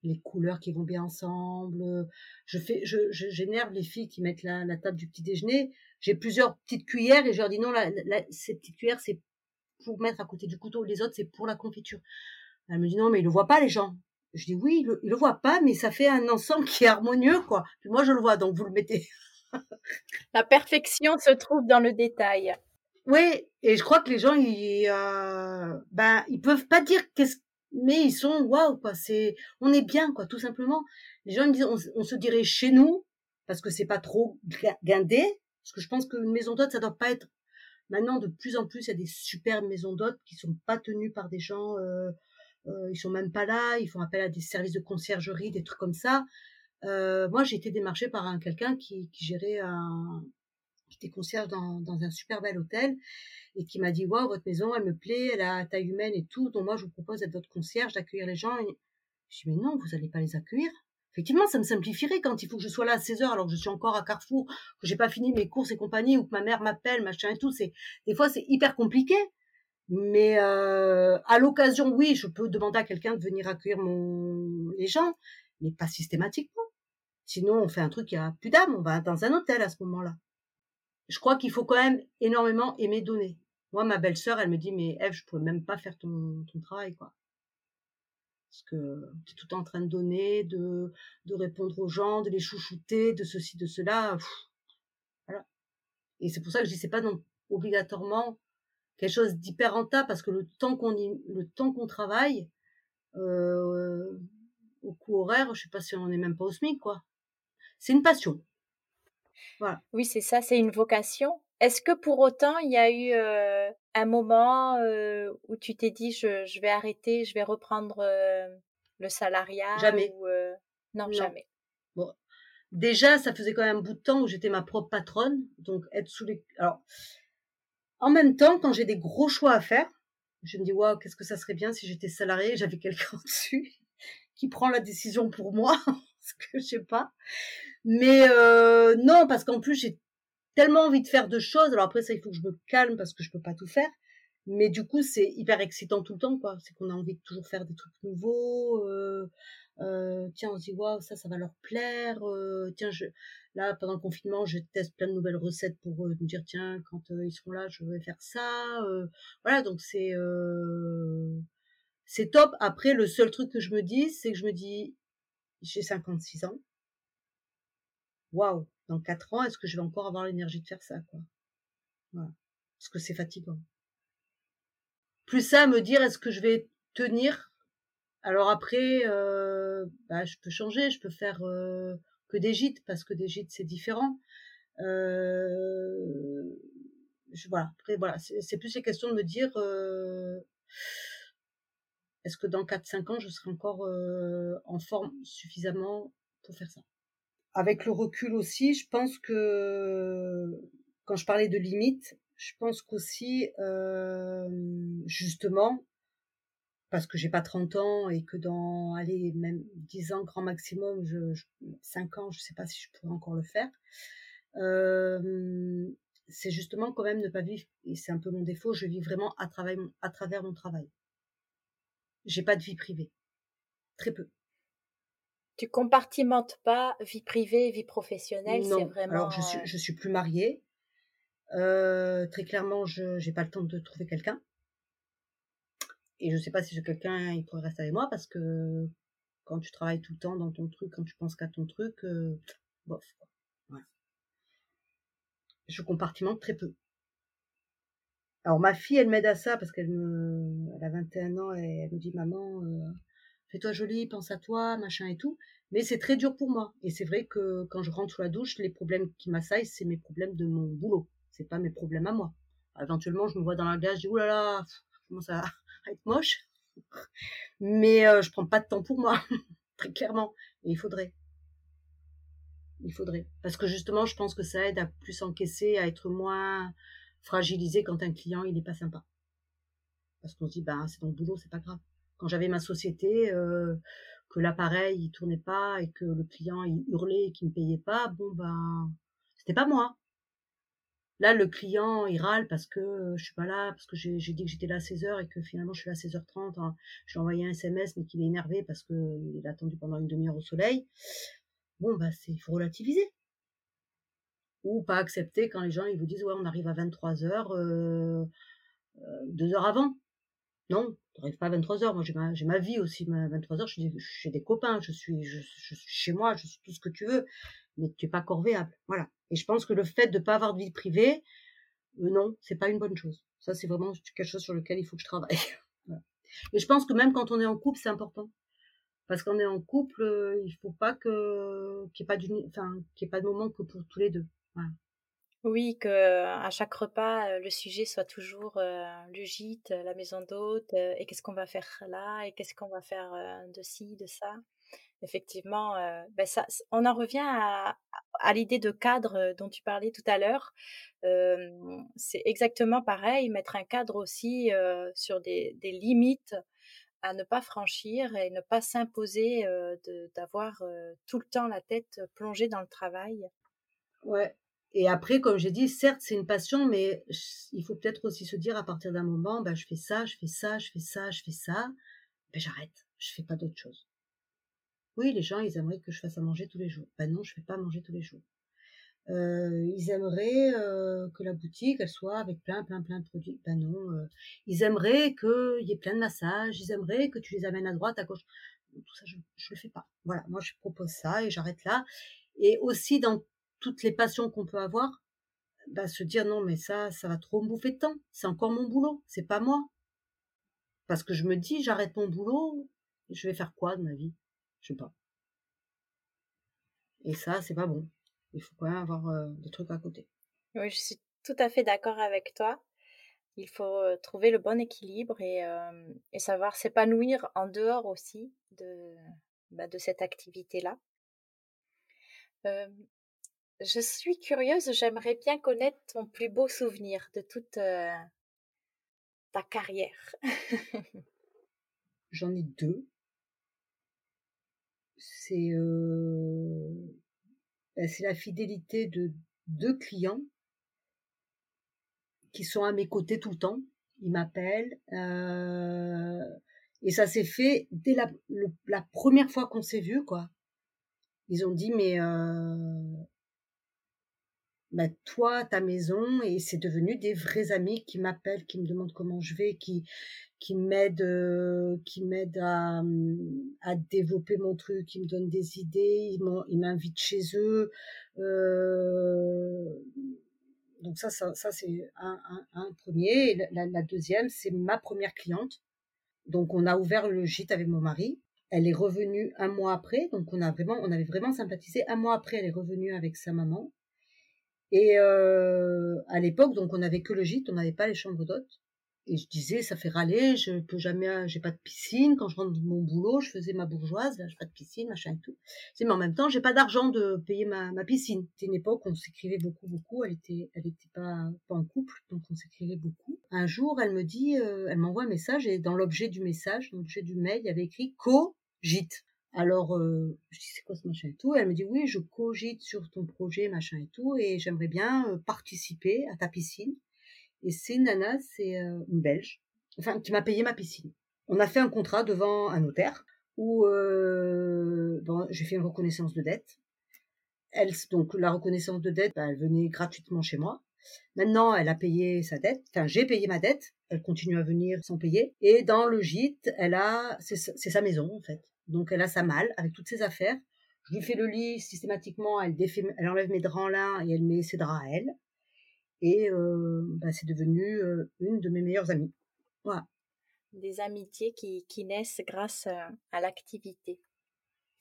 Les couleurs qui vont bien ensemble. Je fais, je, j'énerve les filles qui mettent la, la table du petit déjeuner. J'ai plusieurs petites cuillères et je leur dis non, la, ces petites cuillères c'est pour mettre à côté du couteau. Les autres c'est pour la confiture. Elle me dit non mais ils le voient pas les gens. Je dis oui, il le, le voit pas, mais ça fait un ensemble qui est harmonieux, quoi. Puis moi, je le vois, donc vous le mettez. La perfection se trouve dans le détail. Oui, et je crois que les gens, ils, euh, ben, ils peuvent pas dire qu'est-ce, mais ils sont waouh, quoi. C'est, on est bien, quoi, tout simplement. Les gens me disent, on, se dirait chez nous, parce que c'est pas trop guindé, parce que je pense qu'une maison d'hôte, ça doit pas être. Maintenant, de plus en plus, il y a des super maisons d'hôtes qui sont pas tenues par des gens. Euh, euh, ils sont même pas là, ils font appel à des services de conciergerie, des trucs comme ça. Euh, moi, j'ai été démarchée par un quelqu'un qui, gérait un, qui était concierge dans, un super bel hôtel et qui m'a dit waouh votre maison elle me plaît, elle a taille humaine et tout, donc moi je vous propose d'être votre concierge, d'accueillir les gens. Et je dis mais non, vous allez pas les accueillir. Effectivement, ça me simplifierait quand il faut que je sois là à 16 heures alors que je suis encore à Carrefour, que j'ai pas fini mes courses et compagnie ou que ma mère m'appelle, machin et tout. C'est des fois c'est hyper compliqué. Mais euh, à l'occasion, oui, je peux demander à quelqu'un de venir accueillir les gens, mais pas systématiquement. Sinon, on fait un truc qui a plus d'âme, on va dans un hôtel à ce moment-là. Je crois qu'il faut quand même énormément aimer donner. Moi, ma belle-sœur, elle me dit, mais Eve, je pourrais même pas faire ton, ton travail, quoi. Parce que tu es tout en train de donner, de, de répondre aux gens, de les chouchouter, de ceci, de cela. voilà. Et c'est pour ça que je dis, c'est pas non, obligatoirement quelque chose d'hyper rentable parce que le temps qu'on le temps qu'on travaille euh, au coût horaire, je sais pas si on n'est même pas au SMIC quoi. C'est une passion. Voilà. Oui, c'est ça, c'est une vocation. Est-ce que pour autant il y a eu euh, un moment euh, où tu t'es dit je, je, vais arrêter, je vais reprendre euh, le salariat Jamais. Ou, non, non, jamais? Bon, déjà ça faisait quand même un bout de temps où j'étais ma propre patronne, donc être sous les. Alors en même temps, quand j'ai des gros choix à faire, je me dis, waouh, qu'est-ce que ça serait bien si j'étais salarié, j'avais quelqu'un dessus qui prend la décision pour moi, parce que je sais pas. Mais euh, non, parce qu'en plus, j'ai tellement envie de faire de choses. Alors après, ça, il faut que je me calme parce que je peux pas tout faire. Mais du coup, c'est hyper excitant tout le temps, quoi. C'est qu'on a envie de toujours faire des trucs nouveaux. Euh, euh, tiens, on se dit, waouh, ça, ça va leur plaire. Euh, tiens, je, là, pendant le confinement, je teste plein de nouvelles recettes pour euh, me dire, tiens, quand euh, ils seront là, je vais faire ça. Euh, voilà, donc c'est c'est top. Après, le seul truc que je me dis, c'est que je me dis, j'ai 56 ans. Waouh, dans 4 ans, est-ce que je vais encore avoir l'énergie de faire ça, quoi? Voilà, parce que c'est fatigant. Plus ça, me dire, est-ce que je vais tenir? Alors après, euh, bah, je peux changer, je peux faire euh, que des gîtes parce que des gîtes c'est différent. Euh, je, voilà. Après voilà, c'est plus les questions de me dire est-ce que dans 4-5 ans je serai encore en forme suffisamment pour faire ça? Avec le recul aussi, je pense que quand je parlais de limites, je pense qu'aussi euh, justement parce que j'ai pas 30 ans et que dans, allez, même 10 ans, grand maximum, je, 5 ans, je sais pas si je pourrais encore le faire. Euh, c'est justement quand même ne pas vivre, et c'est un peu mon défaut, je vis vraiment à, mon, à travers mon travail. J'ai pas de vie privée. Très peu. Tu compartimentes pas vie privée vie professionnelle, c'est vraiment. Alors je suis, je suis plus mariée. Euh, très clairement, je j'ai pas le temps de trouver quelqu'un. Et je sais pas si quelqu'un il pourrait rester avec moi parce que quand tu travailles tout le temps dans ton truc, quand tu penses qu'à ton truc, euh, bof. Je compartimente très peu. Alors ma fille, elle m'aide à ça parce qu'elle me, elle a 21 ans et elle me dit maman, euh, fais-toi jolie, pense à toi, machin et tout. Mais c'est très dur pour moi. Et c'est vrai que quand je rentre sous la douche, les problèmes qui m'assaillent, c'est mes problèmes de mon boulot. C'est pas mes problèmes à moi. éventuellement, je me vois dans la glace, je dis oulala, là là, comment ça être moche. Mais euh, je prends pas de temps pour moi, très clairement. Et il faudrait. Il faudrait. Parce que justement, je pense que ça aide à plus encaisser, à être moins fragilisé quand un client, il est pas sympa. Parce qu'on se dit, bah, c'est ton boulot, c'est pas grave. Quand j'avais ma société, euh, que l'appareil il tournait pas et que le client il hurlait et qu'il me payait pas, bon ben c'était pas moi. Là, le client, il râle parce que je suis pas là, parce que j'ai dit que j'étais là à 16h et que finalement je suis là à 16h30. Hein. Je lui envoyé un SMS, mais qu'il est énervé parce qu'il a attendu pendant une demi-heure au soleil. Bon, bah, c'est, faut relativiser. Ou pas accepter quand les gens, ils vous disent, ouais, on arrive à 23h, euh, euh, deux heures avant. Non, n'arrives pas à 23 heures. Moi, j'ai ma, ma vie aussi. À 23 heures, j'ai des copains, je suis, je, suis chez moi, je suis tout ce que tu veux, mais tu es pas corvéable. Voilà. Et je pense que le fait de pas avoir de vie privée, euh, non, c'est pas une bonne chose. Ça, c'est vraiment quelque chose sur lequel il faut que je travaille. Et je pense que même quand on est en couple, c'est important. Parce qu'on est en couple, euh, il faut pas que qu'il n'y ait ait pas de moment que pour tous les deux. Voilà. Oui, que à chaque repas, le sujet soit toujours le gîte, la maison d'hôte, et qu'est-ce qu'on va faire là, et qu'est-ce qu'on va faire de ci, de ça. Effectivement, ben ça, on en revient à, à l'idée de cadre dont tu parlais tout à l'heure. c'est exactement pareil, mettre un cadre aussi sur des, des, limites à ne pas franchir et ne pas s'imposer d'avoir tout le temps la tête plongée dans le travail. Ouais, et après, comme j'ai dit, certes, c'est une passion, mais il faut peut-être aussi se dire à partir d'un moment, ben, je fais ça, je fais ça, je fais ça, je fais ça, ben, j'arrête, je fais pas d'autre chose. Oui, les gens, ils aimeraient que je fasse à manger tous les jours. Ben non, je fais pas manger tous les jours. Euh, ils aimeraient euh, que la boutique elle soit avec plein plein plein de produits. Ben non. Euh, ils aimeraient qu'il y ait plein de massages. Ils aimeraient que tu les amènes à droite, à gauche. Tout ça, je, je le fais pas. Voilà, moi je propose ça et j'arrête là. Et aussi dans toutes les passions qu'on peut avoir, bah, se dire non mais ça, ça va trop me bouffer de temps. C'est encore mon boulot, c'est pas moi. Parce que je me dis j'arrête mon boulot, je vais faire quoi de ma vie? Je sais pas. Et ça, c'est pas bon. Il faut quand même avoir euh, des trucs à côté. Oui, je suis tout à fait d'accord avec toi. Il faut euh, trouver le bon équilibre et, euh, et savoir s'épanouir en dehors aussi de, bah, de cette activité-là. Je suis curieuse, j'aimerais bien connaître ton plus beau souvenir de toute ta carrière. J'en ai deux. C'est bah, c'est la fidélité de deux clients qui sont à mes côtés tout le temps. Ils m'appellent. et ça s'est fait dès la, la première fois qu'on s'est vu, quoi. Ils ont dit, mais bah, toi, ta maison, et c'est devenu des vrais amis qui m'appellent, qui me demandent comment je vais, qui qui m'aident, euh, qui m'aident à, développer mon truc, qui me donnent des idées, ils m'invitent chez eux. Euh, donc ça, ça, c'est un, premier. la, la deuxième, c'est ma première cliente. Donc on a ouvert le gîte avec mon mari. Elle est revenue un mois après, donc on a vraiment, on avait vraiment sympathisé. Un mois après, elle est revenue avec sa maman. Et euh, à l'époque, donc on n'avait que le gîte, on n'avait pas les chambres d'hôtes. Et je disais, ça fait râler, je peux jamais, j'ai pas de piscine. Quand je rentre de mon boulot, je faisais ma bourgeoise, là, j'ai pas de piscine, machin et tout. Mais en même temps, j'ai pas d'argent de payer ma, piscine. C'était une époque où on s'écrivait beaucoup, beaucoup. Elle était, elle était pas, pas en couple, donc on s'écrivait beaucoup. Un jour, elle me dit, euh, elle m'envoie un message et dans l'objet du message, l'objet du mail, il y avait écrit co-gîte. Alors, euh, je dis, c'est quoi ce machin et tout? Elle me dit, oui, je cogite sur ton projet, machin et tout, et j'aimerais bien euh, participer à ta piscine. Et c'est Nana, c'est euh, une Belge, enfin, qui m'a payé ma piscine. On a fait un contrat devant un notaire où euh, j'ai fait une reconnaissance de dette. Elle, donc la reconnaissance de dette, bah, elle venait gratuitement chez moi. Maintenant, elle a payé sa dette. Enfin, j'ai payé ma dette. Elle continue à venir sans payer. Et dans le gîte, elle a, c'est sa maison en fait. Donc elle a sa malle avec toutes ses affaires. Je lui fais le lit systématiquement, elle, défait, elle enlève mes draps là et elle met ses draps à elle. Et euh, bah, c'est devenu euh, une de mes meilleures amies. Voilà. Des amitiés qui, qui naissent grâce euh, à l'activité.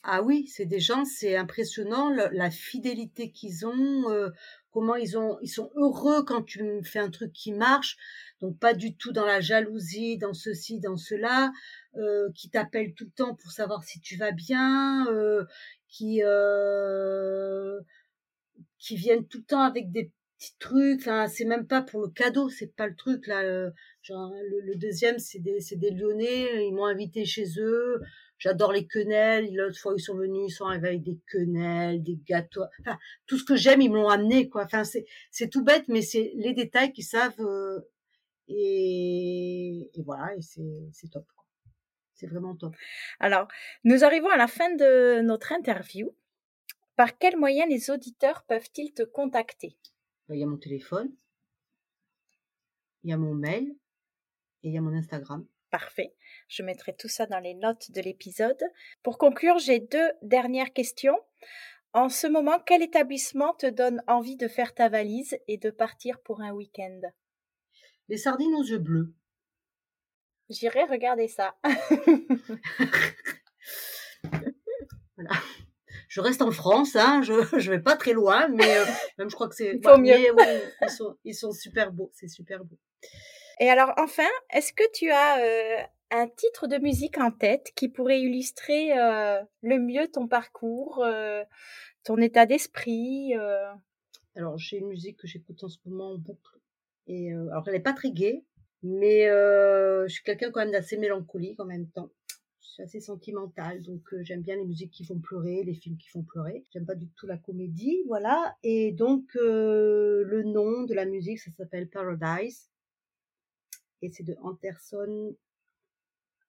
Ah oui, c'est des gens, c'est impressionnant la, fidélité qu'ils ont, euh, comment ils ont, ils sont heureux quand tu fais un truc qui marche. Donc pas du tout dans la jalousie, dans ceci, dans cela, euh, qui t'appellent tout le temps pour savoir si tu vas bien, euh, qui euh, qui viennent tout le temps avec des petits trucs. Enfin, c'est même pas pour le cadeau, c'est pas le truc là. Genre le, le deuxième, c'est des c'est des Lyonnais, ils m'ont invité chez eux j'adore les quenelles. L'autre fois, ils sont venus, ils sont arrivés avec des quenelles, des gâteaux. Enfin, tout ce que j'aime, ils me l'ont amené, quoi. Enfin, c'est, c'est tout bête, mais c'est les détails qu'ils savent. Euh, et, et, voilà, et c'est, c'est top. Quoi. C'est vraiment top. Alors, nous arrivons à la fin de notre interview. Par quels moyens les auditeurs peuvent-ils te contacter? Ben, Il y a mon téléphone, il y a mon mail et il y a mon Instagram. Parfait. Je mettrai tout ça dans les notes de l'épisode. Pour conclure, j'ai deux dernières questions. En ce moment, quel établissement te donne envie de faire ta valise et de partir pour un week-end? Les sardines aux yeux bleus. J'irai regarder ça. voilà. Je reste en France, hein, je ne vais pas très loin, mais euh, même je crois que c'est... mieux. ils, sont, ils sont super beaux, c'est super beau. Et alors enfin, est-ce que tu as un titre de musique en tête qui pourrait illustrer le mieux ton parcours, ton état d'esprit Alors j'ai une musique que j'écoute en ce moment en boucle. Et alors elle n'est pas très gaie, mais je suis quelqu'un quand même d'assez mélancolique en même temps. Je suis assez sentimentale, donc j'aime bien les musiques qui font pleurer, les films qui font pleurer. J'aime pas du tout la comédie, voilà. Et donc le nom de la musique, ça s'appelle Paradise et c'est de Anderson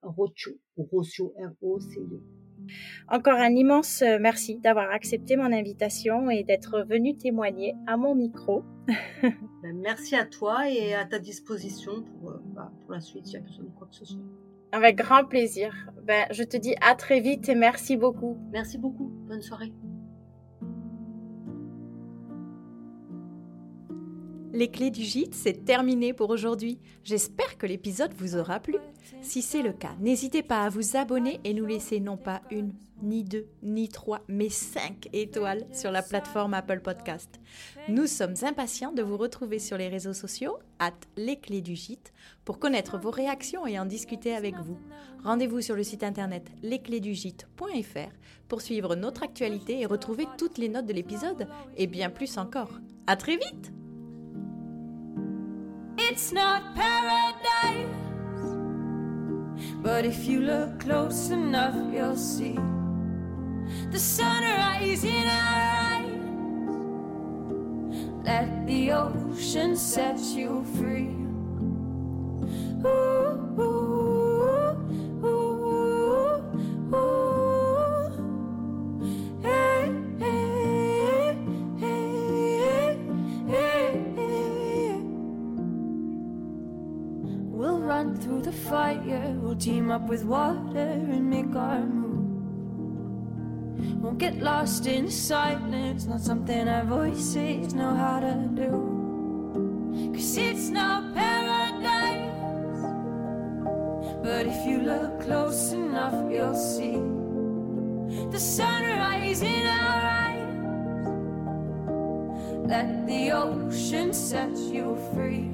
Rocho, Rocio, R-O-C-I. Encore un immense euh, merci d'avoir accepté mon invitation et d'être venu témoigner à mon micro. Ben, merci à toi et à ta disposition pour, euh, bah, pour la suite s'il y a besoin de quoi que ce soit. Avec grand plaisir. Ben, je te dis à très vite et merci beaucoup. Merci beaucoup. Bonne soirée. Les clés du gîte, c'est terminé pour aujourd'hui. J'espère que l'épisode vous aura plu. Si c'est le cas, n'hésitez pas à vous abonner et nous laisser non pas une, ni deux, ni trois, mais cinq étoiles sur la plateforme Apple Podcast. Nous sommes impatients de vous retrouver sur les réseaux sociaux, at les clés du gîte, pour connaître vos réactions et en discuter avec vous. Rendez-vous sur le site internet lesclésdugîte.fr pour suivre notre actualité et retrouver toutes les notes de l'épisode et bien plus encore. À très vite! It's not paradise. But if you look close enough, you'll see the sunrise in our eyes. Let the ocean set you free. Ooh, ooh. Fire. We'll team up with water and make our move. Won't get lost in silence, not something our voices know how to do. Cause it's not paradise. But if you look close enough, you'll see the sunrise in our eyes. The. Let the ocean set you free.